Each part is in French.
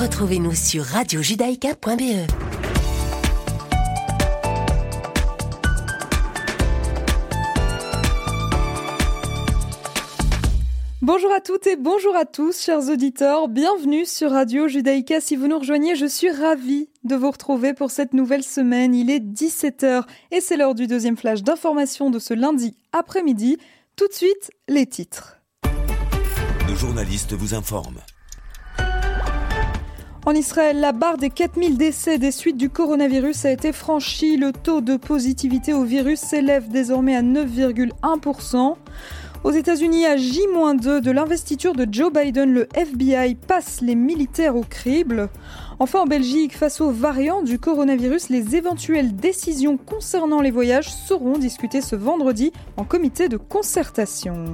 Retrouvez-nous sur radiojudaïka.be. Bonjour à toutes et bonjour à tous, chers auditeurs. Bienvenue sur Radio Judaïka. Si vous nous rejoignez, je suis ravie de vous retrouver pour cette nouvelle semaine. Il est 17h et c'est l'heure du deuxième flash d'information de ce lundi après-midi. Tout de suite, les titres. Nos journalistes vous informent. En Israël, la barre des 4000 décès des suites du coronavirus a été franchie. Le taux de positivité au virus s'élève désormais à 9,1%. Aux États-Unis, à J-2 de l'investiture de Joe Biden, le FBI passe les militaires au crible. Enfin, en Belgique, face aux variants du coronavirus, les éventuelles décisions concernant les voyages seront discutées ce vendredi en comité de concertation.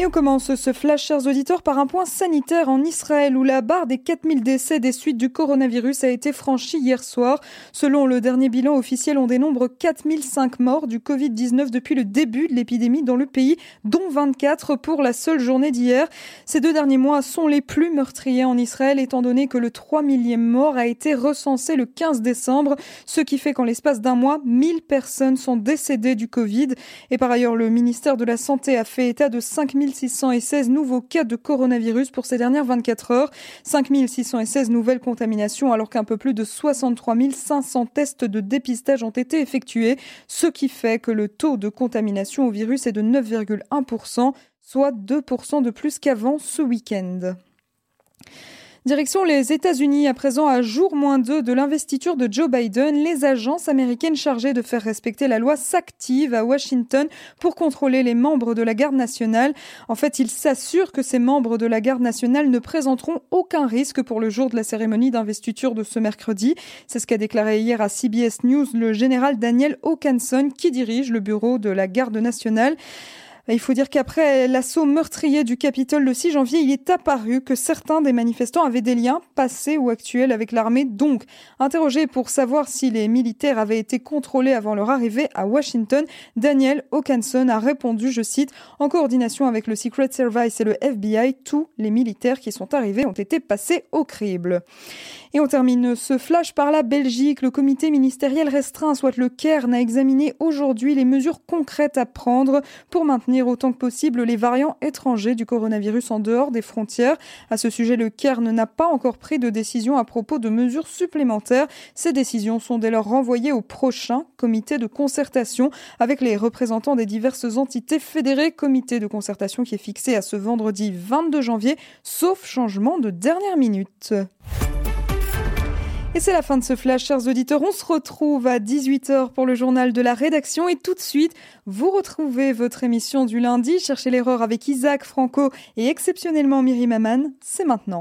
Et on commence ce flash, chers auditeurs, par un point sanitaire en Israël où la barre des 4000 décès des suites du coronavirus a été franchie hier soir. Selon le dernier bilan officiel, on dénombre 4005 morts du Covid-19 depuis le début de l'épidémie dans le pays, dont 24 pour la seule journée d'hier. Ces deux derniers mois sont les plus meurtriers en Israël étant donné que le 3 millième mort a été recensé le 15 décembre, ce qui fait qu'en l'espace d'un mois, 1000 personnes sont décédées du Covid. Et par ailleurs, le ministère de la Santé a fait état de 5000 616 nouveaux cas de coronavirus pour ces dernières 24 heures. 5616 nouvelles contaminations alors qu'un peu plus de 63 500 tests de dépistage ont été effectués, ce qui fait que le taux de contamination au virus est de 9,1%, soit 2% de plus qu'avant ce week-end. Direction les États-Unis, à présent à jour moins 2 de l'investiture de Joe Biden, les agences américaines chargées de faire respecter la loi s'activent à Washington pour contrôler les membres de la garde nationale. En fait, ils s'assurent que ces membres de la garde nationale ne présenteront aucun risque pour le jour de la cérémonie d'investiture de ce mercredi. C'est ce qu'a déclaré hier à CBS News le général Daniel Hokanson qui dirige le bureau de la garde nationale. Il faut dire qu'après l'assaut meurtrier du Capitole le 6 janvier, il est apparu que certains des manifestants avaient des liens passés ou actuels avec l'armée. Donc, interrogé pour savoir si les militaires avaient été contrôlés avant leur arrivée à Washington, Daniel Hokanson a répondu, je cite, en coordination avec le Secret Service et le FBI, tous les militaires qui sont arrivés ont été passés au crible. Et on termine ce flash par la Belgique. Le comité ministériel restreint, soit le Cairn, a examiné aujourd'hui les mesures concrètes à prendre pour maintenir autant que possible les variants étrangers du coronavirus en dehors des frontières. À ce sujet, le Cairn n'a pas encore pris de décision à propos de mesures supplémentaires. Ces décisions sont dès lors renvoyées au prochain comité de concertation avec les représentants des diverses entités fédérées. Comité de concertation qui est fixé à ce vendredi 22 janvier, sauf changement de dernière minute. Et c'est la fin de ce flash, chers auditeurs. On se retrouve à 18h pour le journal de la rédaction et tout de suite, vous retrouvez votre émission du lundi, Cherchez l'erreur avec Isaac Franco et exceptionnellement Myri Aman. C'est maintenant.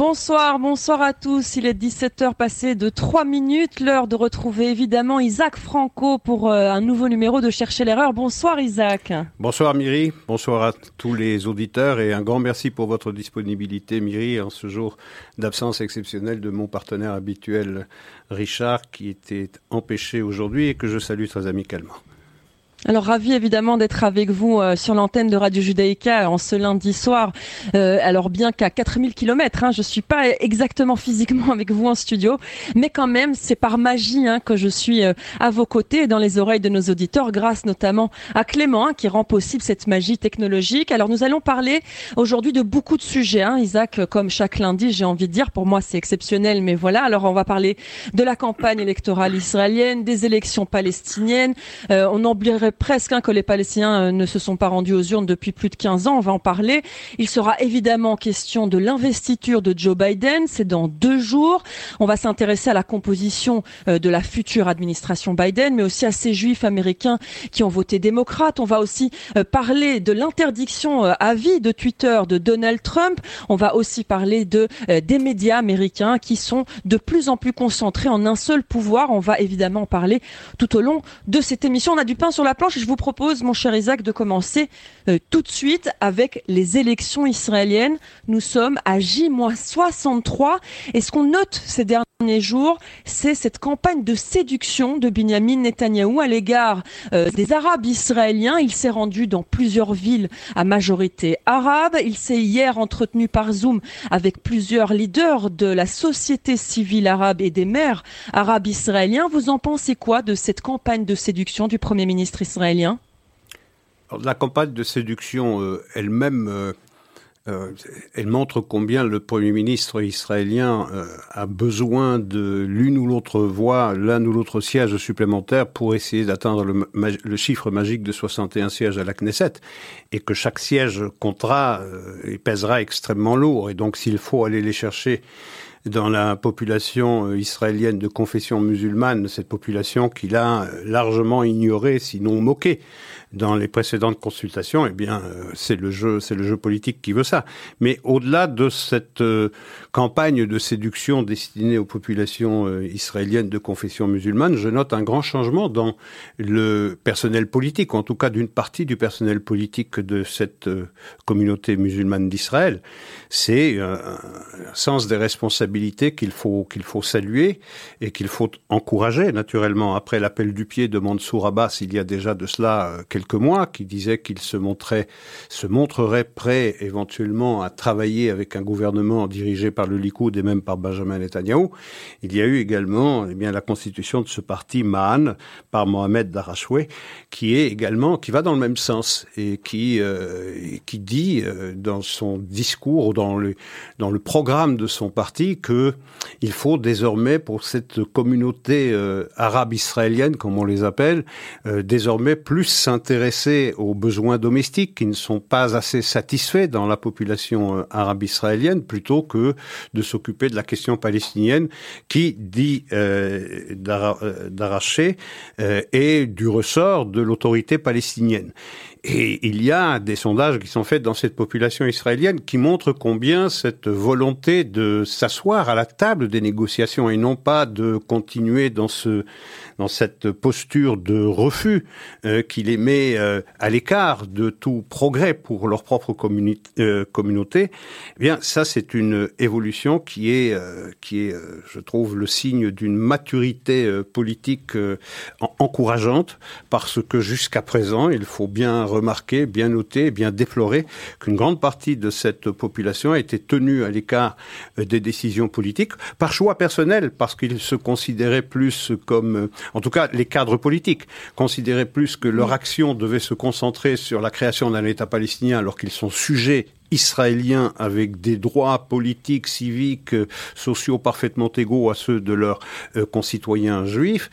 Bonsoir, bonsoir à tous. Il est 17h passé de 3 minutes. L'heure de retrouver évidemment Isaac Franco pour euh, un nouveau numéro de Chercher l'erreur. Bonsoir Isaac. Bonsoir Myri, bonsoir à tous les auditeurs et un grand merci pour votre disponibilité Myri en ce jour d'absence exceptionnelle de mon partenaire habituel Richard qui était empêché aujourd'hui et que je salue très amicalement. Alors ravi évidemment d'être avec vous euh, sur l'antenne de Radio Judaïka en ce lundi soir. Euh, alors bien qu'à 4000 km, hein, je suis pas exactement physiquement avec vous en studio, mais quand même c'est par magie hein, que je suis euh, à vos côtés et dans les oreilles de nos auditeurs, grâce notamment à Clément hein, qui rend possible cette magie technologique. Alors nous allons parler aujourd'hui de beaucoup de sujets, hein, Isaac, comme chaque lundi, j'ai envie de dire. Pour moi c'est exceptionnel, mais voilà. Alors on va parler de la campagne électorale israélienne, des élections palestiniennes. on n'oublierait presque hein, que les Palestiniens ne se sont pas rendus aux urnes depuis plus de 15 ans. On va en parler. Il sera évidemment question de l'investiture de Joe Biden. C'est dans deux jours. On va s'intéresser à la composition de la future administration Biden, mais aussi à ces juifs américains qui ont voté démocrate. On va aussi parler de l'interdiction à vie de Twitter de Donald Trump. On va aussi parler de des médias américains qui sont de plus en plus concentrés en un seul pouvoir. On va évidemment en parler tout au long de cette émission. On a du pain sur la je vous propose, mon cher Isaac, de commencer euh, tout de suite avec les élections israéliennes. Nous sommes à J-63 et ce qu'on note ces derniers jours, c'est cette campagne de séduction de Benjamin Netanyahou à l'égard euh, des Arabes israéliens. Il s'est rendu dans plusieurs villes à majorité arabe. Il s'est hier entretenu par Zoom avec plusieurs leaders de la société civile arabe et des maires arabes israéliens. Vous en pensez quoi de cette campagne de séduction du Premier ministre israélien La campagne de séduction euh, elle-même, euh, euh, montre combien le Premier ministre israélien a besoin de l'une ou l'autre voix, l'un ou l'autre siège supplémentaire pour essayer d'atteindre le, le, chiffre magique de 61 sièges à la Knesset, et que chaque siège comptera et pèsera extrêmement lourd. Et donc s'il faut aller les chercher dans la population israélienne de confession musulmane, cette population qu'il a largement ignorée, sinon moquée dans les précédentes consultations, eh bien, c'est le jeu, c'est le jeu politique qui veut ça. Mais au-delà de cette euh, campagne de séduction destinée aux populations euh, israéliennes de confession musulmane, je note un grand changement dans le personnel politique, en tout cas d'une partie du personnel politique de cette euh, communauté musulmane d'Israël. C'est un sens des responsabilités qu'il faut qu'il faut saluer et qu'il faut encourager naturellement. Après l'appel du pied de Mansour Abbas, il y a déjà de cela quelques mois, qui disait qu'il se montrerait prêt éventuellement à travailler avec un gouvernement dirigé par le Likoud et même par Benjamin Netanyahu. Il y a eu également eh bien la constitution de ce parti Mahan par Mohamed Darachoué, qui est également qui va dans le même sens et qui euh, qui dit euh, dans son discours ou dans le dans le programme de son parti que il faut désormais pour cette communauté euh, arabe israélienne comme on les appelle désormais plus s'intéresser aux besoins domestiques qui ne sont pas assez satisfaits dans la population euh, arabe israélienne plutôt que de s'occuper de la question palestinienne qui dit d'arracher et du ressort de l'autorité palestinienne. Et il y a des sondages qui sont faits dans cette population israélienne qui montrent combien cette volonté de s'asseoir à la table des négociations et non pas de continuer dans ce dans cette posture de refus euh, qui les met euh, à l'écart de tout progrès pour leur propre euh, communauté, eh bien ça c'est une évolution qui est qui est je trouve le signe d'une maturité politique encourageante parce que jusqu'à présent, il faut bien remarquer, bien noter, bien déplorer qu'une grande partie de cette population a été tenue à l'écart euh, des décisions politiques par choix personnel, parce qu'ils se considéraient plus comme, euh, en tout cas les cadres politiques, considéraient plus que leur action devait se concentrer sur la création d'un État palestinien alors qu'ils sont sujets israéliens avec des droits politiques, civiques, euh, sociaux parfaitement égaux à ceux de leurs concitoyens juifs,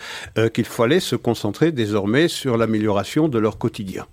qu'il fallait se concentrer désormais sur l'amélioration de leur quotidien.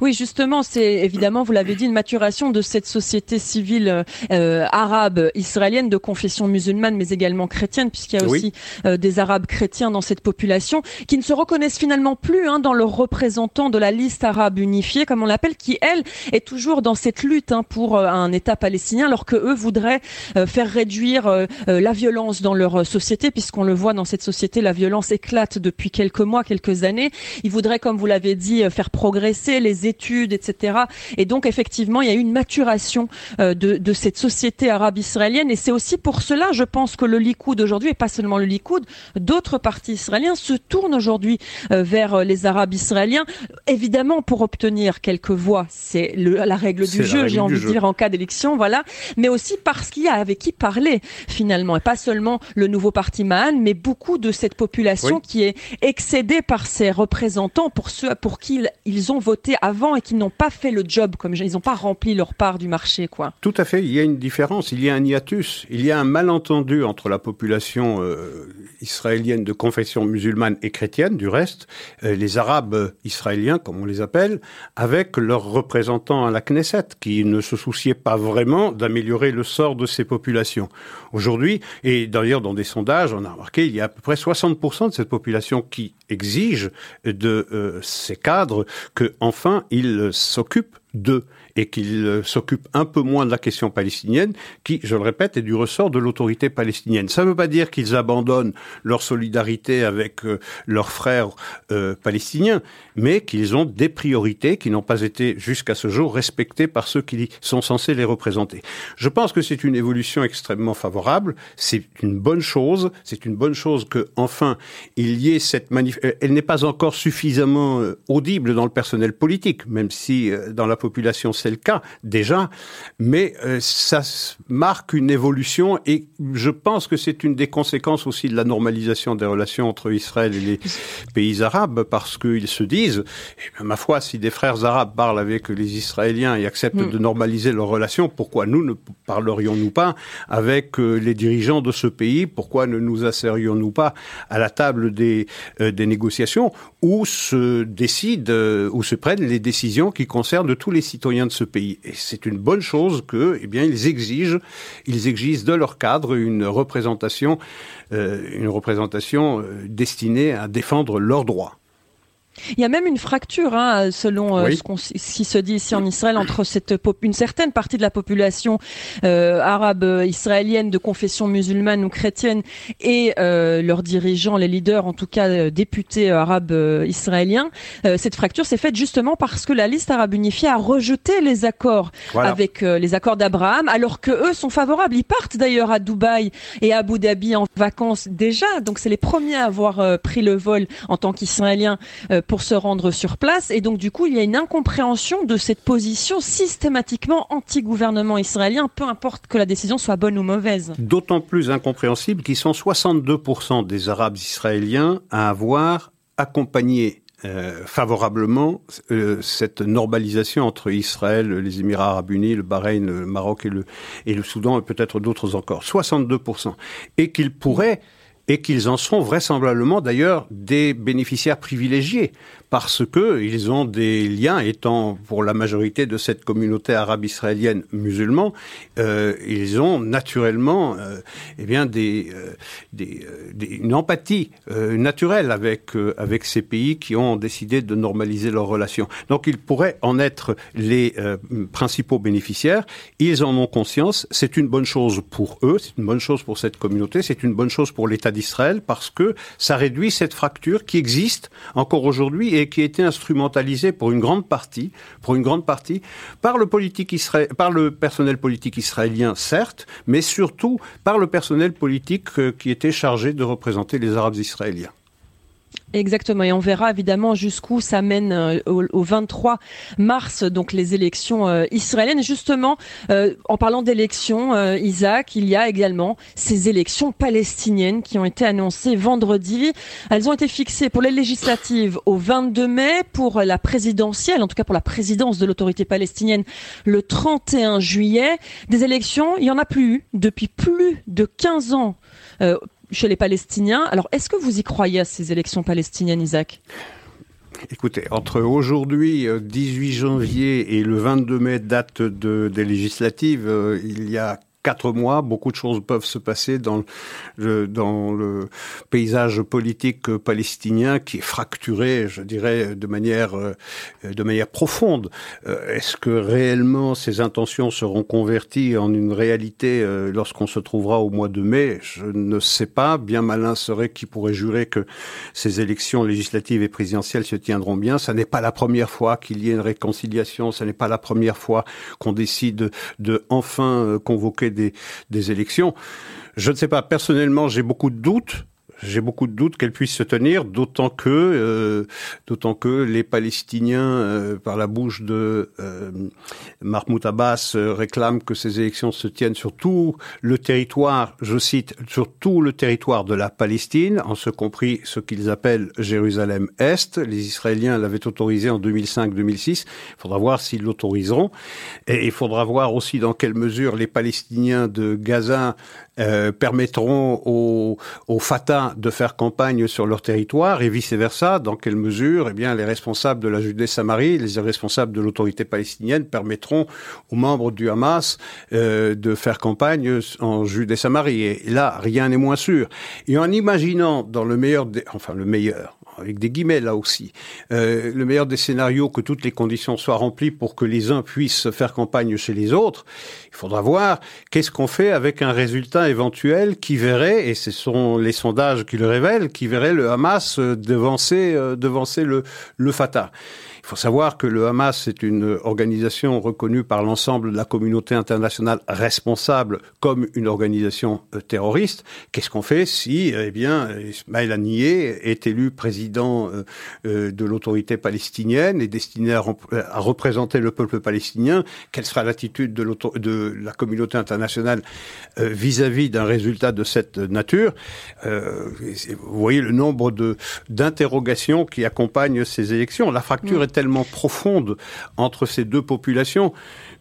Oui, justement, c'est évidemment, vous l'avez dit, une maturation de cette société civile euh, arabe israélienne de confession musulmane, mais également chrétienne, puisqu'il y a aussi euh, des Arabes chrétiens dans cette population qui ne se reconnaissent finalement plus hein, dans leurs représentants de la liste arabe unifiée, comme on l'appelle, qui elle est toujours dans cette lutte hein, pour euh, un État palestinien, alors que eux voudraient faire réduire la violence dans leur société, puisqu'on le voit dans cette société, la violence éclate depuis quelques mois, quelques années. Ils voudraient, comme vous l'avez dit, faire progresser les études, etc. Et donc effectivement, il y a eu une maturation euh, de, de, cette société arabe israélienne. Et c'est aussi pour cela, je pense, que le Likoud aujourd'hui, et pas seulement le Likoud, d'autres partis israéliens se tournent aujourd'hui euh, vers euh, les Arabes israéliens, évidemment pour obtenir quelques voix. C'est la règle du jeu, j'ai envie de dire, en cas d'élection, voilà. Mais aussi parce qu'il y a avec qui parler finalement, et pas seulement le nouveau parti Mahan, mais beaucoup de cette population qui est excédée par ses représentants pour ceux pour qui ils ont voté avant et qui n'ont pas fait le job comme ils n'ont pas rempli leur part du marché, quoi. Tout à fait. Il y a une différence. Il y a un hiatus. Il y a un malentendu entre la population euh, israélienne de confession musulmane et chrétienne, du reste, euh, les Arabes israéliens, comme on les appelle, avec leurs représentants à la Knesset, qui ne se souciaient pas vraiment d'améliorer le sort de ces populations. Aujourd'hui, et d'ailleurs dans des sondages, on a remarqué, il y a à peu près 60% de cette population qui exige de euh, ces cadres que enfin ils s'occupent d'eux et qu'ils euh, s'occupent un peu moins de la question palestinienne, qui, je le répète, est du ressort de l'autorité palestinienne. Ça ne veut pas dire qu'ils abandonnent leur solidarité avec euh, leurs frères euh, palestiniens, mais qu'ils ont des priorités qui n'ont pas été jusqu'à ce jour respectées par ceux qui sont censés les représenter. Je pense que c'est une évolution extrêmement favorable, c'est une bonne chose, c'est une bonne chose que enfin il y ait cette manif. Elle n'est pas encore suffisamment audible dans le personnel politique, même si dans la population c'est le cas déjà, mais euh, ça marque une évolution et je pense que c'est une des conséquences aussi de la normalisation des relations entre Israël et les pays arabes parce qu'ils se disent, eh ma foi, si des frères arabes parlent avec les Israéliens et acceptent mm. de normaliser leurs relations, pourquoi nous ne parlerions-nous pas avec euh, les dirigeants de ce pays? Pourquoi ne nous asserions-nous pas à la table des, euh, des négociations où se décident, où se prennent les décisions qui concernent tous les citoyens ce pays. Et c'est une bonne chose que, eh bien, ils exigent, ils exigent de leur cadre une représentation, euh, une représentation euh, destinée à défendre leurs droits. Il y a même une fracture, hein, selon euh, ce, qui se dit ici en Israël, entre cette une certaine partie de la population euh, arabe euh, israélienne de confession musulmane ou chrétienne et leurs dirigeants, les leaders, en tout cas députés arabes israéliens. cette fracture s'est faite justement parce que la liste arabe unifiée a rejeté les accords avec les accords d'Abraham, alors que eux sont favorables. Ils partent d'ailleurs à Dubaï et à Abu Dhabi en vacances déjà, donc c'est les premiers à avoir pris le vol en tant qu'Israéliens pour se rendre sur place. Et donc, du coup, il y a une incompréhension de cette position systématiquement anti-gouvernement israélien, peu importe que la décision soit bonne ou mauvaise. D'autant plus incompréhensible qu'ils sont 62% des Arabes israéliens à avoir accompagné euh, favorablement euh, cette normalisation entre Israël, les Émirats arabes unis, le Bahreïn, le Maroc et le, et le Soudan et peut-être d'autres encore. 62%. Et qu'ils pourraient et qu'ils en sont vraisemblablement d'ailleurs des bénéficiaires privilégiés parce que ils ont des liens étant pour la majorité de cette communauté arabe israélienne musulmane, euh, ils ont naturellement euh, eh bien des, euh, des, euh, des, une empathie euh, naturelle avec avec ces pays qui ont décidé de normaliser leurs relations. Donc ils pourraient en être les principaux bénéficiaires. Ils en ont conscience. C'est une bonne chose pour eux. C'est une bonne chose pour cette communauté. C'est une bonne chose pour l'État d'Israël parce que ça réduit cette fracture qui existe encore aujourd'hui et qui a été instrumentalisé pour une grande partie, par le personnel politique israélien, certes, mais surtout par le personnel politique euh, qui était chargé de représenter les Arabes israéliens. Exactement, et on verra évidemment jusqu'où ça mène euh, au, 23 mars, donc les élections euh, israéliennes. Justement, euh, en parlant d'élections, Isaac, il y a également ces élections palestiniennes qui ont été annoncées vendredi. Elles ont été fixées pour les législatives au 22 mai, pour la présidentielle, en tout cas pour la présidence de l'autorité palestinienne, le 31 juillet. Des élections, il y en a plus eu depuis plus de 15 ans chez les Palestiniens. Alors, est-ce que vous y croyez à ces élections palestiniennes, Isaac? Écoutez, entre aujourd'hui, 18 euh, janvier, et le 22 mai, date de, des législatives, euh, il y a quatre mois, beaucoup de choses peuvent se passer dans le, dans le paysage politique palestinien qui est fracturé, je dirais, de manière, euh, de manière profonde. Euh, est-ce que réellement ces intentions seront converties en une réalité euh, lorsqu'on se trouvera au mois de mai? Je ne sais pas. Bien malin serait qui pourrait jurer que ces élections législatives et présidentielles se tiendront bien. Ça n'est pas la première fois qu'il y ait une réconciliation. Ce n'est pas la première fois qu'on décide de enfin convoquer des, élections. Je ne sais pas, personnellement, j'ai beaucoup de doutes j'ai beaucoup de doutes qu'elle puisse se tenir, d'autant que, euh, d'autant que les Palestiniens, euh, par la bouche de euh, Mahmoud Abbas, réclament que ces élections se tiennent sur tout le territoire, je cite, sur tout le territoire de la Palestine, en ce compris ce qu'ils appellent Jérusalem-Est. Les Israéliens l'avaient autorisé en 2005-2006. Il faudra voir s'ils l'autoriseront. Et il faudra voir aussi dans quelle mesure les Palestiniens de Gaza euh, permettront au, au, Fatah de faire campagne sur leur territoire et vice-versa, dans quelle mesure eh bien, les responsables de la Judée-Samarie, les responsables de l'autorité palestinienne permettront aux membres du Hamas euh, de faire campagne en Judée-Samarie. Et là, rien n'est moins sûr. Et en imaginant, dans le meilleur des, enfin le meilleur, avec des guillemets là aussi, euh, le meilleur des scénarios, que toutes les conditions soient remplies pour que les uns puissent faire campagne chez les autres, il faudra voir qu'est-ce qu'on fait avec un résultat éventuel qui verrait, et ce sont les sondages qui le révèlent, qui verrait le Hamas devancer, euh, devancer le, le Fatah. Il faut savoir que le Hamas est une organisation reconnue par l'ensemble de la communauté internationale responsable comme une organisation euh, terroriste. Qu'est-ce qu'on fait si, euh, eh bien, Ismaël Haniyeh est élu président euh, de l'autorité palestinienne et destiné à, représenter le peuple palestinien? Quelle sera l'attitude de, de, la communauté internationale vis-à-vis d'un résultat de cette nature? Vous voyez le nombre d'interrogations qui accompagnent ces élections. La fracture est tellement profonde entre ces deux populations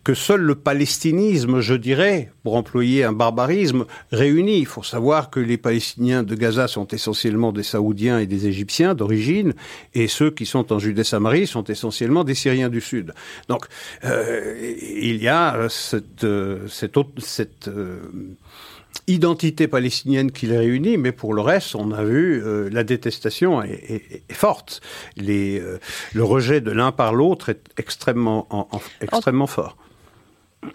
que seul le palestinisme, je dirais, pour employer un barbarisme, réunit. Il faut savoir que les Palestiniens de Gaza sont essentiellement des Saoudiens et des Égyptiens d'origine, et ceux qui sont en Judée-Samarie sont essentiellement des Syriens du Sud. Donc, euh, il y a cette, euh, cette euh, identité palestinienne qui les réunit, mais pour le reste, on a vu euh, la détestation est, forte. Les, euh, le rejet de l'un par l'autre est extrêmement, extrêmement fort.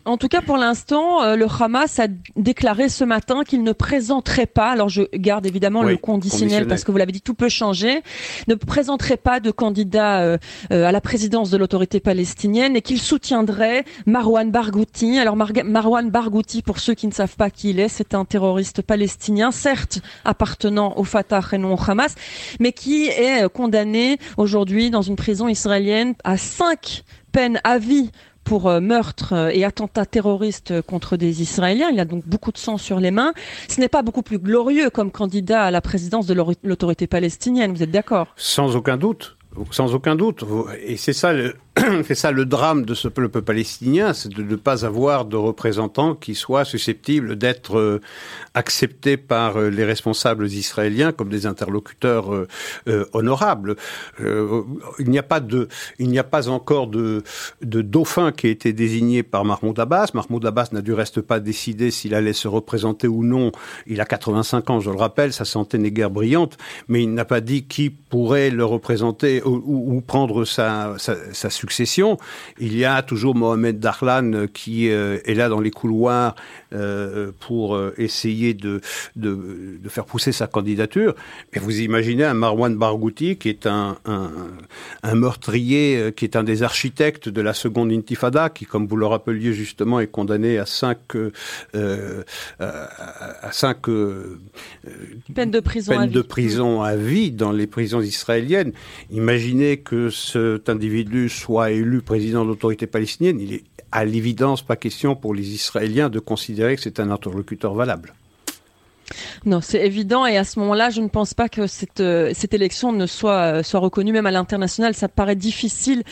En tout cas, pour l'instant, euh, le Hamas a déclaré ce matin qu'il ne présenterait pas, alors je garde évidemment le conditionnel, parce que vous l'avez dit, tout peut changer, ne présenterait pas de candidat euh, euh, à la présidence de l'autorité palestinienne et qu'il soutiendrait Marwan Barghouti. Alors Marwan Barghouti, pour ceux qui ne savent pas qui il est, c'est un terroriste palestinien, certes appartenant au Fatah et non au Hamas, mais qui est condamné aujourd'hui dans une prison israélienne à cinq peines à vie pour euh, meurtre euh, et attentat terroriste contre des Israéliens. Il a donc beaucoup de sang sur les mains. Ce n'est pas beaucoup plus glorieux comme candidat à la présidence de l'autorité palestinienne. Vous êtes d'accord? Sans aucun doute. Sans aucun doute. Et c'est ça le, ça le drame de ce peuple palestinien, c'est de ne pas avoir de représentants qui soient susceptibles d'être euh, acceptés par euh, les responsables israéliens comme des interlocuteurs euh, honorables. il n'y a pas de, il n'y a pas encore de dauphin qui a été désigné par Mahmoud Abbas. Mahmoud Abbas n'a du reste pas décidé s'il allait se représenter ou non. Il a 85 ans, je le rappelle, sa santé n'est guère brillante, mais il n'a pas dit qui pourrait le représenter ou, prendre sa, sa, sa succession. Il y a toujours Mohamed Darlan euh, qui euh, est là dans les couloirs euh, pour essayer de, de, de, faire pousser sa candidature. Mais vous imaginez un Marwan Barghouti qui est un, un, un, meurtrier, qui est un des architectes de la seconde intifada, qui, comme vous le rappeliez justement, est condamné à cinq, euh, à cinq euh, peines de prison, peine à, de vie. prison à vie dans les prisons israéliennes. Imaginez que cet individu soit élu président de l'autorité palestinienne, il est à l'évidence pas question pour les Israéliens de considérer que c'est un interlocuteur valable. Non, c'est évident et à ce moment-là, je ne pense pas que cette, euh, élection ne soit, euh, soit reconnue même à l'international. Ça paraît difficile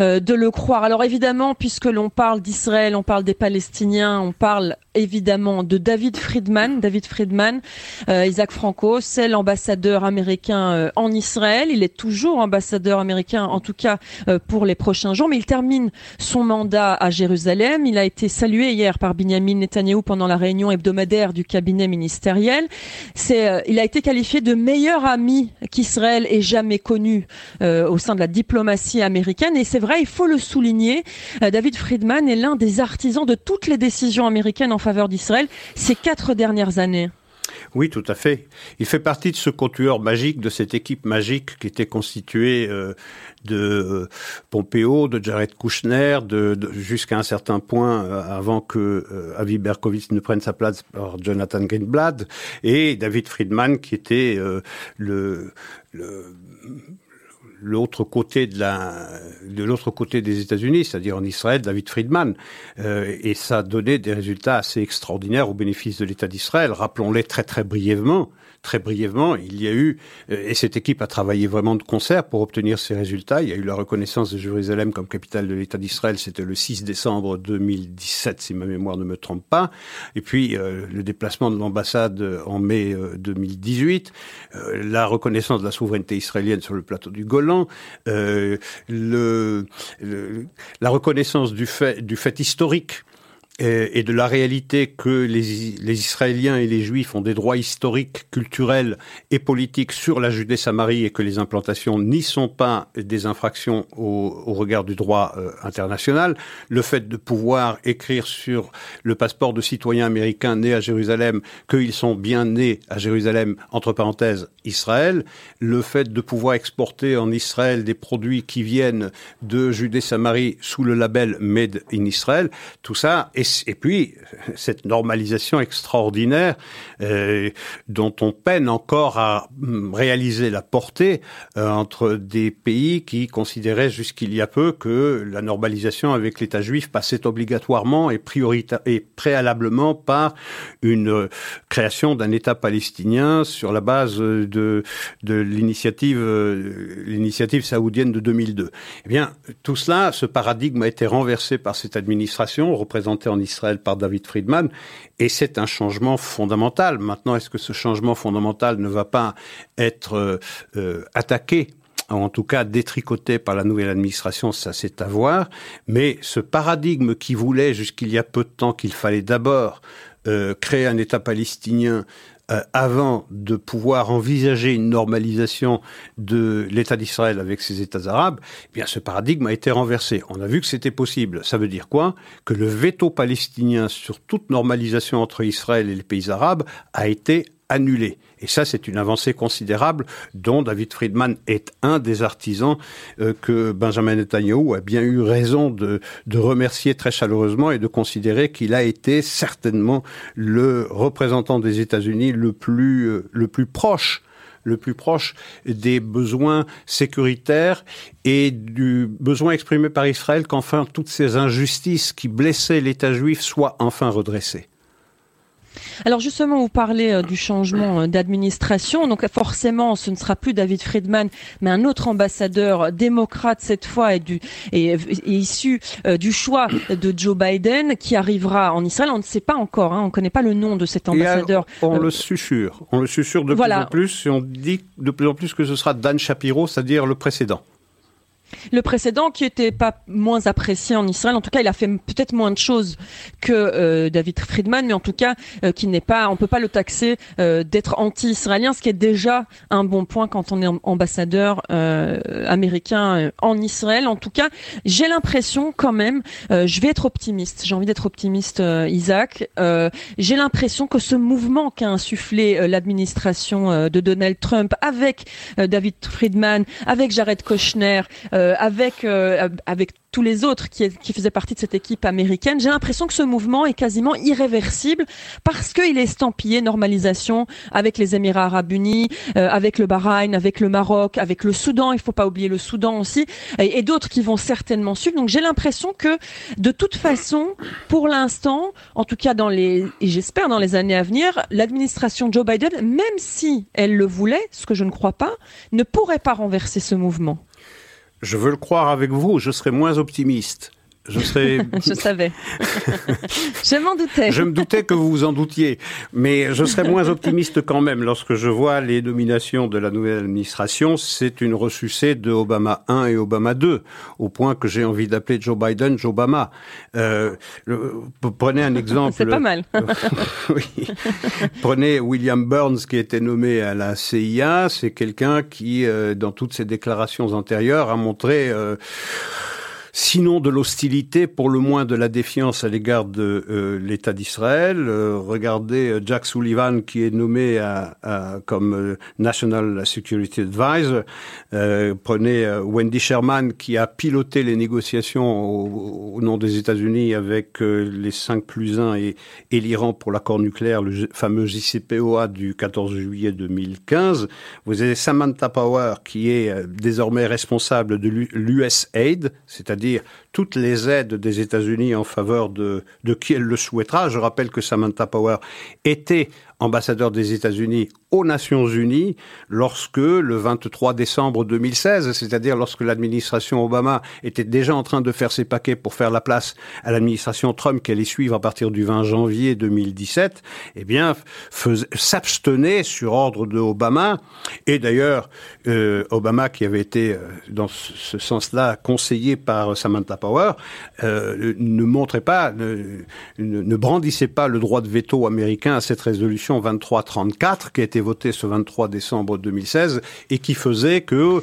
euh, de le croire. Alors évidemment, puisque l'on parle d'Israël, on parle des Palestiniens, on parle évidemment de David Friedman. David Friedman, Isaac Franco, c'est l'ambassadeur américain en Israël. Il est toujours ambassadeur américain, en tout cas pour les prochains jours, mais il termine son mandat à Jérusalem. Il a été salué hier par Benjamin Netanyahu pendant la réunion hebdomadaire du cabinet ministériel. Euh, il a été qualifié de meilleur ami qu'Israël ait jamais connu euh, au sein de la diplomatie américaine. Et c'est vrai, il faut le souligner. Euh, David Friedman est l'un des artisans de toutes les décisions américaines faveur d'Israël ces quatre dernières années. Oui, tout à fait. Il fait partie de ce quatuor magique, de cette équipe magique qui était constituée euh, de euh, Pompeo, de Jared Kushner, de, jusqu'à un certain point euh, avant que Avi Berkowitz ne prenne sa place par Jonathan Greenblatt, et David Friedman qui était le l'autre côté de la de l'autre côté des États-Unis, c'est-à-dire en Israël, David Friedman, euh, et ça a donné des résultats assez extraordinaires au bénéfice de l'État d'Israël. Rappelons-les très très brièvement très brièvement, il y a eu, euh, et cette équipe a travaillé vraiment de concert pour obtenir ces résultats. Il y a eu la reconnaissance de Jérusalem comme capitale de l'État d'Israël, c'était le 6 décembre 2017, si ma mémoire ne me trompe pas. Et puis euh, le déplacement de l'ambassade en mai 2018, euh, la reconnaissance de la souveraineté israélienne sur le plateau du Golan, le, la reconnaissance du fait, du fait historique et de la réalité que les, Israéliens et les Juifs ont des droits historiques, culturels et politiques sur la Judée-Samarie et que les implantations n'y sont pas des infractions au, au regard du droit euh, international, le fait de pouvoir écrire sur le passeport de citoyens américains nés à Jérusalem qu'ils sont bien nés à Jérusalem, entre parenthèses, Israël, le fait de pouvoir exporter en Israël des produits qui viennent de Judée-Samarie sous le label Made in Israel, tout ça est et puis cette normalisation extraordinaire euh, dont on peine encore à hum, réaliser la portée euh, entre des pays qui considéraient jusqu'il y a peu que la normalisation avec l'État juif passait obligatoirement et préalablement par une euh, création d'un État palestinien sur la base de de l'initiative l'initiative saoudienne de 2002. Eh bien, tout cela, ce paradigme a été renversé par cette administration représentée en Israël par David Friedman, et c'est un changement fondamental. Maintenant, est-ce que ce changement fondamental ne va pas être euh, euh, attaqué en tout cas détricoté par la nouvelle administration, ça c'est à voir. Mais ce paradigme qui voulait jusqu'il y a peu de temps qu'il fallait d'abord euh, créer un État palestinien euh, avant de pouvoir envisager une normalisation de l'État d'Israël avec ses États arabes, eh bien ce paradigme a été renversé. On a vu que c'était possible. Ça veut dire quoi? Que le veto palestinien sur toute normalisation entre Israël et les pays arabes a été annulé. Et ça, c'est une avancée considérable dont David Friedman est un des artisans euh, que Benjamin Netanyahu a bien eu raison de, de remercier très chaleureusement et de considérer qu'il a été certainement le représentant des États-Unis le plus, euh, le plus proche le plus proche des besoins sécuritaires et du besoin exprimé par Israël qu'enfin toutes ces injustices qui blessaient l'État juif soient enfin redressées. Alors justement, vous parlez euh, du changement euh, d'administration. Donc forcément, ce ne sera plus David Friedman, mais un autre ambassadeur démocrate cette fois et, du, et, issu euh, du choix de Joe Biden qui arrivera en Israël. On ne sait pas encore, hein, on ne connaît pas le nom de cet ambassadeur. on le susurre, on le susurre de plus en plus et on dit de plus en plus que ce sera Dan Shapiro, c'est-à-dire le précédent. Le précédent, qui était pas moins apprécié en Israël, en tout cas, il a fait peut-être moins de choses que euh, David Friedman, mais en tout cas, euh, qui n'est pas, on peut pas le taxer euh, d'être anti-israélien, ce qui est déjà un bon point quand on est ambassadeur américain en Israël. En tout cas, j'ai l'impression quand même, je vais être optimiste. J'ai envie d'être optimiste, Isaac. j'ai l'impression que ce mouvement qu'a insufflé l'administration de Donald Trump avec David Friedman, avec Jared Kushner. Euh, avec euh, avec tous les autres qui, qui faisaient partie de cette équipe américaine, j'ai l'impression que ce mouvement est quasiment irréversible parce qu'il est estampillé normalisation avec les Émirats arabes unis, euh, avec le Bahreïn, avec le Maroc, avec le Soudan, il faut pas oublier le Soudan aussi, et, et d'autres qui vont certainement suivre. Donc j'ai l'impression que de toute façon, pour l'instant, en tout cas dans les, et j'espère dans les années à venir, l'administration Joe Biden, même si elle le voulait, ce que je ne crois pas, ne pourrait pas renverser ce mouvement. Je veux le croire avec vous, je serai moins optimiste. Je serais. je savais. je m'en doutais. Je me doutais que vous vous en doutiez, mais je serais moins optimiste quand même lorsque je vois les nominations de la nouvelle administration. C'est une ressucée de Obama 1 et Obama 2, au point que j'ai envie d'appeler Joe Biden Joe Obama. Euh, prenez un exemple. C'est pas mal. oui. Prenez William Burns qui été nommé à la CIA. C'est quelqu'un qui, euh, dans toutes ses déclarations antérieures, a montré. Euh, sinon de l'hostilité, pour le moins de la défiance à l'égard de euh, l'État d'Israël. Euh, regardez euh, Jack Sullivan qui est nommé comme National Security Advisor. prenez Wendy Sherman qui a piloté les négociations au, nom des États-Unis avec les 5 plus 1 et, l'Iran pour l'accord nucléaire, le fameux JCPOA du 14 juillet 2015. Vous avez Samantha Power qui est désormais responsable de l'USAID, c'est-à-dire dire toutes les aides des États-Unis en faveur de, qui elle le souhaitera. Je rappelle que Samantha Power était ambassadeur des États-Unis aux Nations Unies lorsque le 23 décembre 2016, c'est-à-dire lorsque l'administration Obama était déjà en train de faire ses paquets pour faire la place à l'administration Trump qui allait suivre à partir du 20 janvier 2017, eh bien, s'abstenait sur ordre de Obama. Et d'ailleurs, euh, Obama, qui avait été euh, dans ce sens-là conseillé par Samantha Power, euh, ne montrait pas, ne, ne brandissait pas le droit de veto américain à cette résolution 2334 qui a été voté ce 23 décembre 2016 et qui faisait que